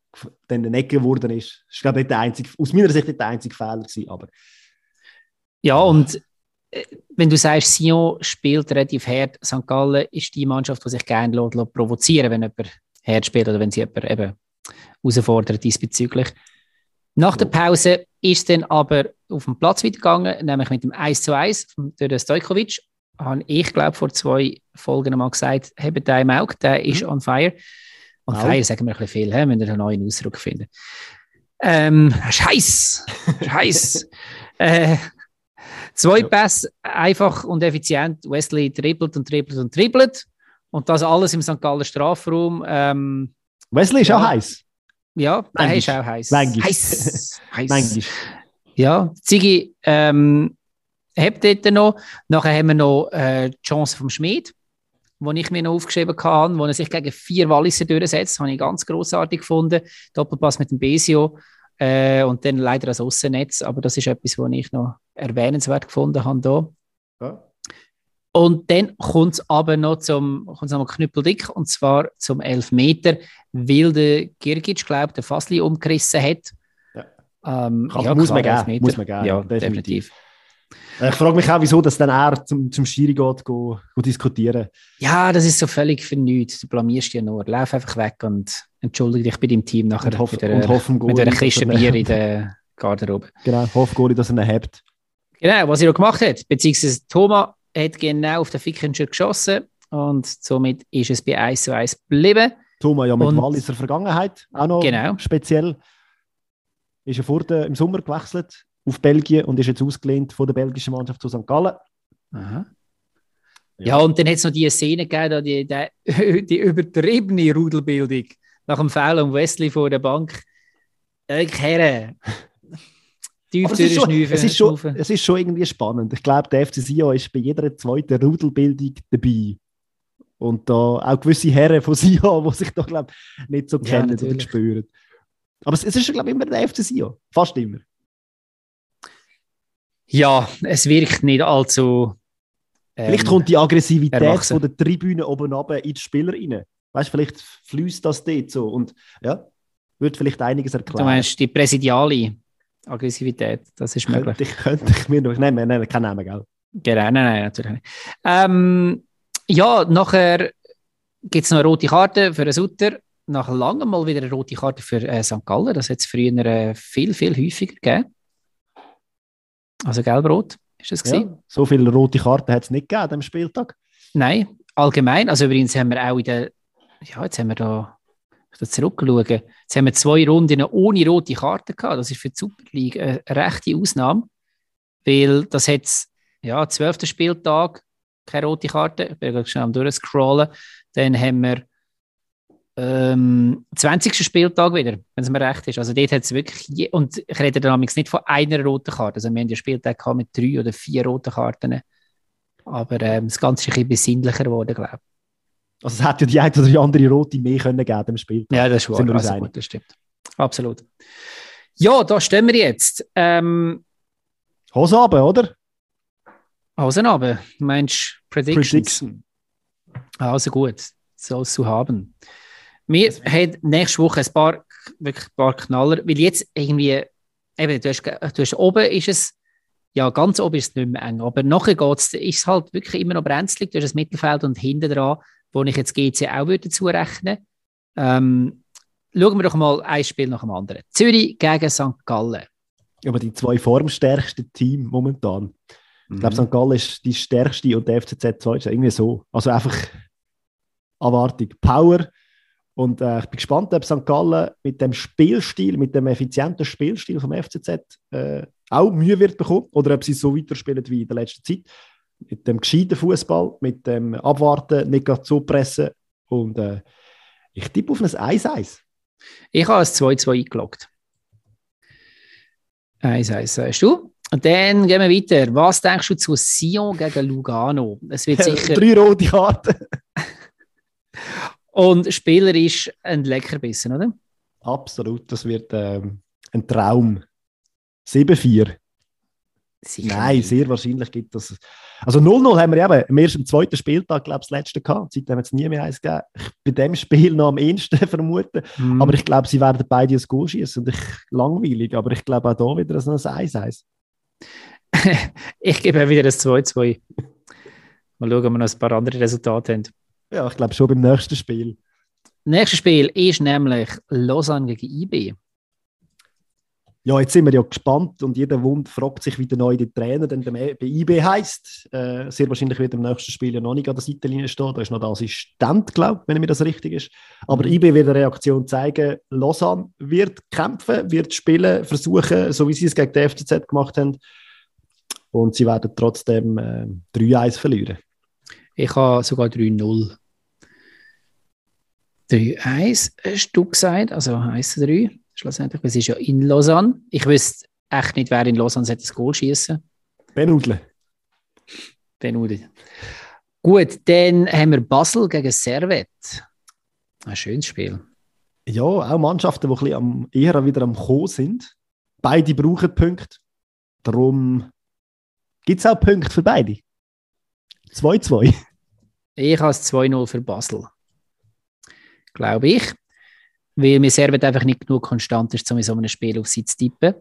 dann der Ecke geworden ist. Das ist, glaube ich, der einzige, aus meiner Sicht nicht der einzige Fehler gewesen, aber... Ja, und äh, wenn du sagst, Sion spielt relativ hart, St. Gallen ist die Mannschaft, die sich gerne lässt, lässt provozieren wenn jemand hart spielt oder wenn sie jemand eben herausfordert diesbezüglich. Nach der Pause ist es dann aber auf dem Platz weitergegangen, nämlich mit dem 1 zu 1 durch den Stojkovic. Habe ich, glaube vor zwei Folgen mal gesagt, habt den im Auge, der ist mhm. on fire. On fire sagen wir ein bisschen viel, he? müssen wir einen neuen Ausdruck finden. Ähm, Scheiß! Scheiß! äh, zwei ja. Pässe, einfach und effizient. Wesley dribbelt und dribbelt und dribbelt. Und das alles im St. Gallen Strafraum. Ähm, Wesley ist ja. auch heiß. Ja, der ist auch heiß. Manchmal. Heiß. heiß. Ja, Ziggy ähm, habt dort noch. Nachher haben wir noch äh, die Chance vom Schmied, wo ich mir noch aufgeschrieben habe, wo er sich gegen vier Walliser durchsetzt. Habe ich ganz großartig gefunden. Doppelpass mit dem Besio äh, und dann leider das Aussennetz. Aber das ist etwas, was ich noch erwähnenswert gefunden habe. Hier. Ja. Und dann kommt es aber noch zum kommt's Knüppeldick, und zwar zum Elfmeter, weil der Girgic, glaube ich, den Fassli umgerissen hat. Ja. Ähm, ja, muss, man geben, muss man geben. Ja, definitiv. definitiv. Ich frage mich auch, wieso dass dann er zum, zum Schiri geht, go, go diskutieren. Ja, das ist so völlig für nichts. Du blamierst ja nur. Lauf einfach weg und entschuldige dich bei deinem Team nachher und hoff, mit, der, und hoffen, mit einer Kiste Bier in der Garderobe. Genau, hoff Goli, dass er ihn habt. Genau, was er auch gemacht hat. Beziehungsweise Thomas hat genau auf den Fickenscher geschossen und somit ist es bei 1 zu 1 geblieben. Thomas ja mit und, Walliser Vergangenheit auch noch genau. speziell. Ist er vor der, im Sommer gewechselt auf Belgien und ist jetzt ausgelehnt von der belgischen Mannschaft zu St. Gallen. Aha. Ja. ja, und dann hat es noch die Szene gegeben, die, die, die übertriebene Rudelbildung nach dem Foul um Wesley vor der Bank. Ich Herren. Tief es, ist schon, es, ist schon, es ist schon irgendwie spannend. Ich glaube, der FC Sion ist bei jeder zweiten Rudelbildung dabei. Und da auch gewisse Herren von Sion, die sich da, glaube ich, nicht so Ja, kennen oder natürlich. spüren. Aber es, es ist, glaube ich, immer der FC Sion. Fast immer. Ja, es wirkt nicht allzu. ähm, Vielleicht kommt die Aggressivität erwachsen. von der Tribüne oben runter in die Spieler rein. Weißt du, vielleicht fließt das dort so. Und ja, wird vielleicht einiges Du erklären. meinst die präsidiale Aggressivität, das ist möglich. könnte, ich, könnte ich mir noch. Nein, wir nennen keinen Namen, gell? Genau, nein, nein, natürlich nicht. Ähm, ja, nachher gibt es noch eine rote Karte für einen Sutter. Nach langem mal wieder eine rote Karte für äh, St. Gallen. Das hat es früher äh, viel, viel häufiger gegeben. Also gelb-rot ist das gewesen? Ja, so viele rote Karten hat es nicht gegeben diesem Spieltag. Nein, allgemein. Also übrigens haben wir auch in der, ja, jetzt haben wir da, da zurückschauen, jetzt haben wir zwei Runden ohne rote Karte gehabt. Das ist für die Super League eine rechte Ausnahme, weil das hat, ja, 12. Spieltag, keine rote Karte, ich bin gerade schnell am durchscrollen, dann haben wir ähm, 20. Spieltag wieder, wenn es mir recht ist. Also dort hat es wirklich, je, und ich rede damals nicht von einer roten Karte, also wir haben ja Spieltag gehabt mit drei oder vier roten Karten. Aber ähm, das Ganze ist ein bisschen besinnlicher geworden, glaube ich. Also es hätte ja die eine oder die andere rote mehr können geben im Spiel. Ja, das ist wahr. Sind wir Also gut, das stimmt. Absolut. Ja, da stehen wir jetzt. Ähm, Hose runter, oder? Hosen runter. Du meinst Predictions? Prediction. Also gut, sollst du haben. Wir haben nächste Woche ein paar, wirklich ein paar Knaller, weil jetzt irgendwie, eben, du hast, du hast oben ist es, ja, ganz oben ist es nicht mehr eng, aber nachher geht's, ist es halt wirklich immer noch brenzlig, du hast das Mittelfeld und hinten dran, wo ich jetzt GC auch würde dazu rechnen. Ähm, schauen wir doch mal ein Spiel nach dem anderen. Zürich gegen St. Gallen. Aber die zwei formstärksten Teams momentan. Ich Mhm. glaube, St. Gallen ist die stärkste und der FCZ zweite. Irgendwie so. Also einfach Erwartung. Power. Und äh, ich bin gespannt, ob St. Gallen mit dem Spielstil, mit dem effizienten Spielstil vom FCZ äh, auch Mühe wird bekommen. Oder ob sie so weiterspielen wie in der letzten Zeit. Mit dem gescheiten Fußball, mit dem Abwarten, nicht gerade so pressen. Und äh, ich tippe auf ein 1-1. Ich habe ein 2-2 eingeloggt. 1-1 sagst du. Und dann gehen wir weiter. Was denkst du zu Sion gegen Lugano? Es wird sicher. Drei rote Karten. Und Spieler ist ein Leckerbissen, oder? Absolut, das wird ähm, ein Traum. 7-4. Sicher Nein, nicht. sehr wahrscheinlich gibt das. Also 0-0 haben wir ja eben am ersten, zweiten Spieltag, glaube ich, das letzte gehabt. Seitdem hat es nie mehr eins gegeben. Ich bei dem Spiel noch am ehesten vermuten. Hm. Aber ich glaube, sie werden beide ein Goal schießen. Und ich, langweilig. Aber ich glaube auch da wieder so ein 1-1. ich gebe wieder das 2-2. Mal schauen, ob wir noch ein paar andere Resultate haben. Ja, ich glaube schon beim nächsten Spiel. Nächstes Spiel ist nämlich Lausanne gegen IB. Ja, jetzt sind wir ja gespannt und jeder Wund fragt sich, wie der neue Trainer denn bei IB heißt. Äh, sehr wahrscheinlich wird im nächsten Spiel ja noch nicht an der Seitenlinie stehen. Da ist noch der Assistent, glaube ich, wenn mir das richtig ist. Aber. IB wird eine Reaktion zeigen. Lausanne wird kämpfen, wird spielen, versuchen, so wie sie es gegen die FCZ gemacht haben. Und sie werden trotzdem äh, 3-1 verlieren. Ich habe sogar 3-0. 3-1 hast du gesagt, also heisst 3. Schlussendlich, es ist ja in Lausanne. Ich wüsste echt nicht, wer in Lausanne sollte das Goal schießen Benudle. Benudi. Gut, dann haben wir Basel gegen Servet. Ein schönes Spiel. Ja, auch Mannschaften, die ein bisschen am, eher wieder am Kommen sind. Beide brauchen Punkte. Darum gibt es auch Punkte für beide. 2-2. Ich habe es 2-0 für Basel. Glaube ich. Weil mir Servet einfach nicht genug konstant ist, um in so einem Spiel auf sie zu tippen.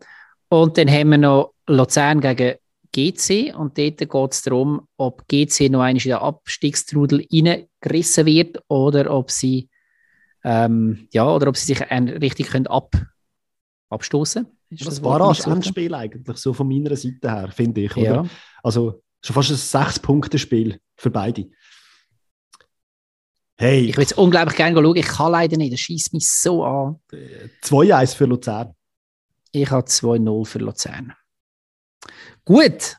Und dann haben wir noch Luzern gegen GC. Und dort geht es darum, ob GC noch einmal in den Abstiegstrudel reingerissen wird oder ob sie, ähm, ja, oder ob sie sich richtig können ab, abstoßen können. Das war das Endspiel eigentlich, so von meiner Seite her, finde ich. Oder? Ja. Also schon fast ein Sechs-Punkte-Spiel für beide. Hey, Ich würde es unglaublich gerne schauen. Ich kann leider nicht. Das schießt mich so an. 2-1 für Luzern. Ich habe 2-0 für Luzern. Gut,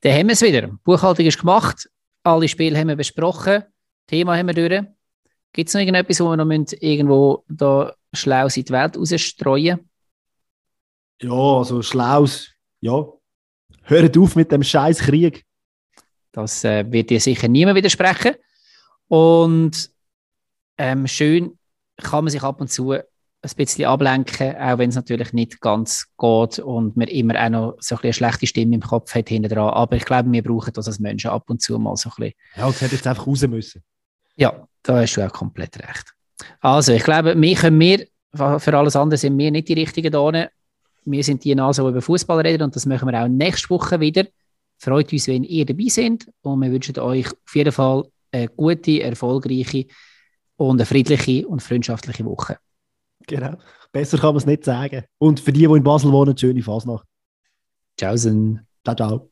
dann haben wir es wieder. Die Buchhaltung ist gemacht. Alle Spiele haben wir besprochen. Thema haben wir durch. Gibt es noch irgendetwas, wo wir noch müssen irgendwo da schlau in die Welt rausstreuen Ja, also schlaues, ja. Hört auf mit dem scheiß Krieg. Das äh, wird dir sicher niemand widersprechen. Und ähm, schön kann man sich ab und zu ein bisschen ablenken, auch wenn es natürlich nicht ganz geht und man immer auch noch so ein eine schlechte Stimme im Kopf hat hinten dran. Aber ich glaube, wir brauchen das als Menschen ab und zu mal so ein bisschen. Ja, es hätte jetzt einfach raus müssen. Ja, da hast du auch komplett recht. Also, ich glaube, wir können wir, für alles andere sind wir nicht die Richtigen da. Wir sind die Nase, die über Fußball reden und das machen wir auch nächste Woche wieder. Freut uns, wenn ihr dabei seid und wir wünschen euch auf jeden Fall eine gute, erfolgreiche und eine friedliche und freundschaftliche Woche. Genau. Besser kann man es nicht sagen. Und für die, die in Basel wohnen, schöne Fasnacht. Tschaußen. Ciao, ciao.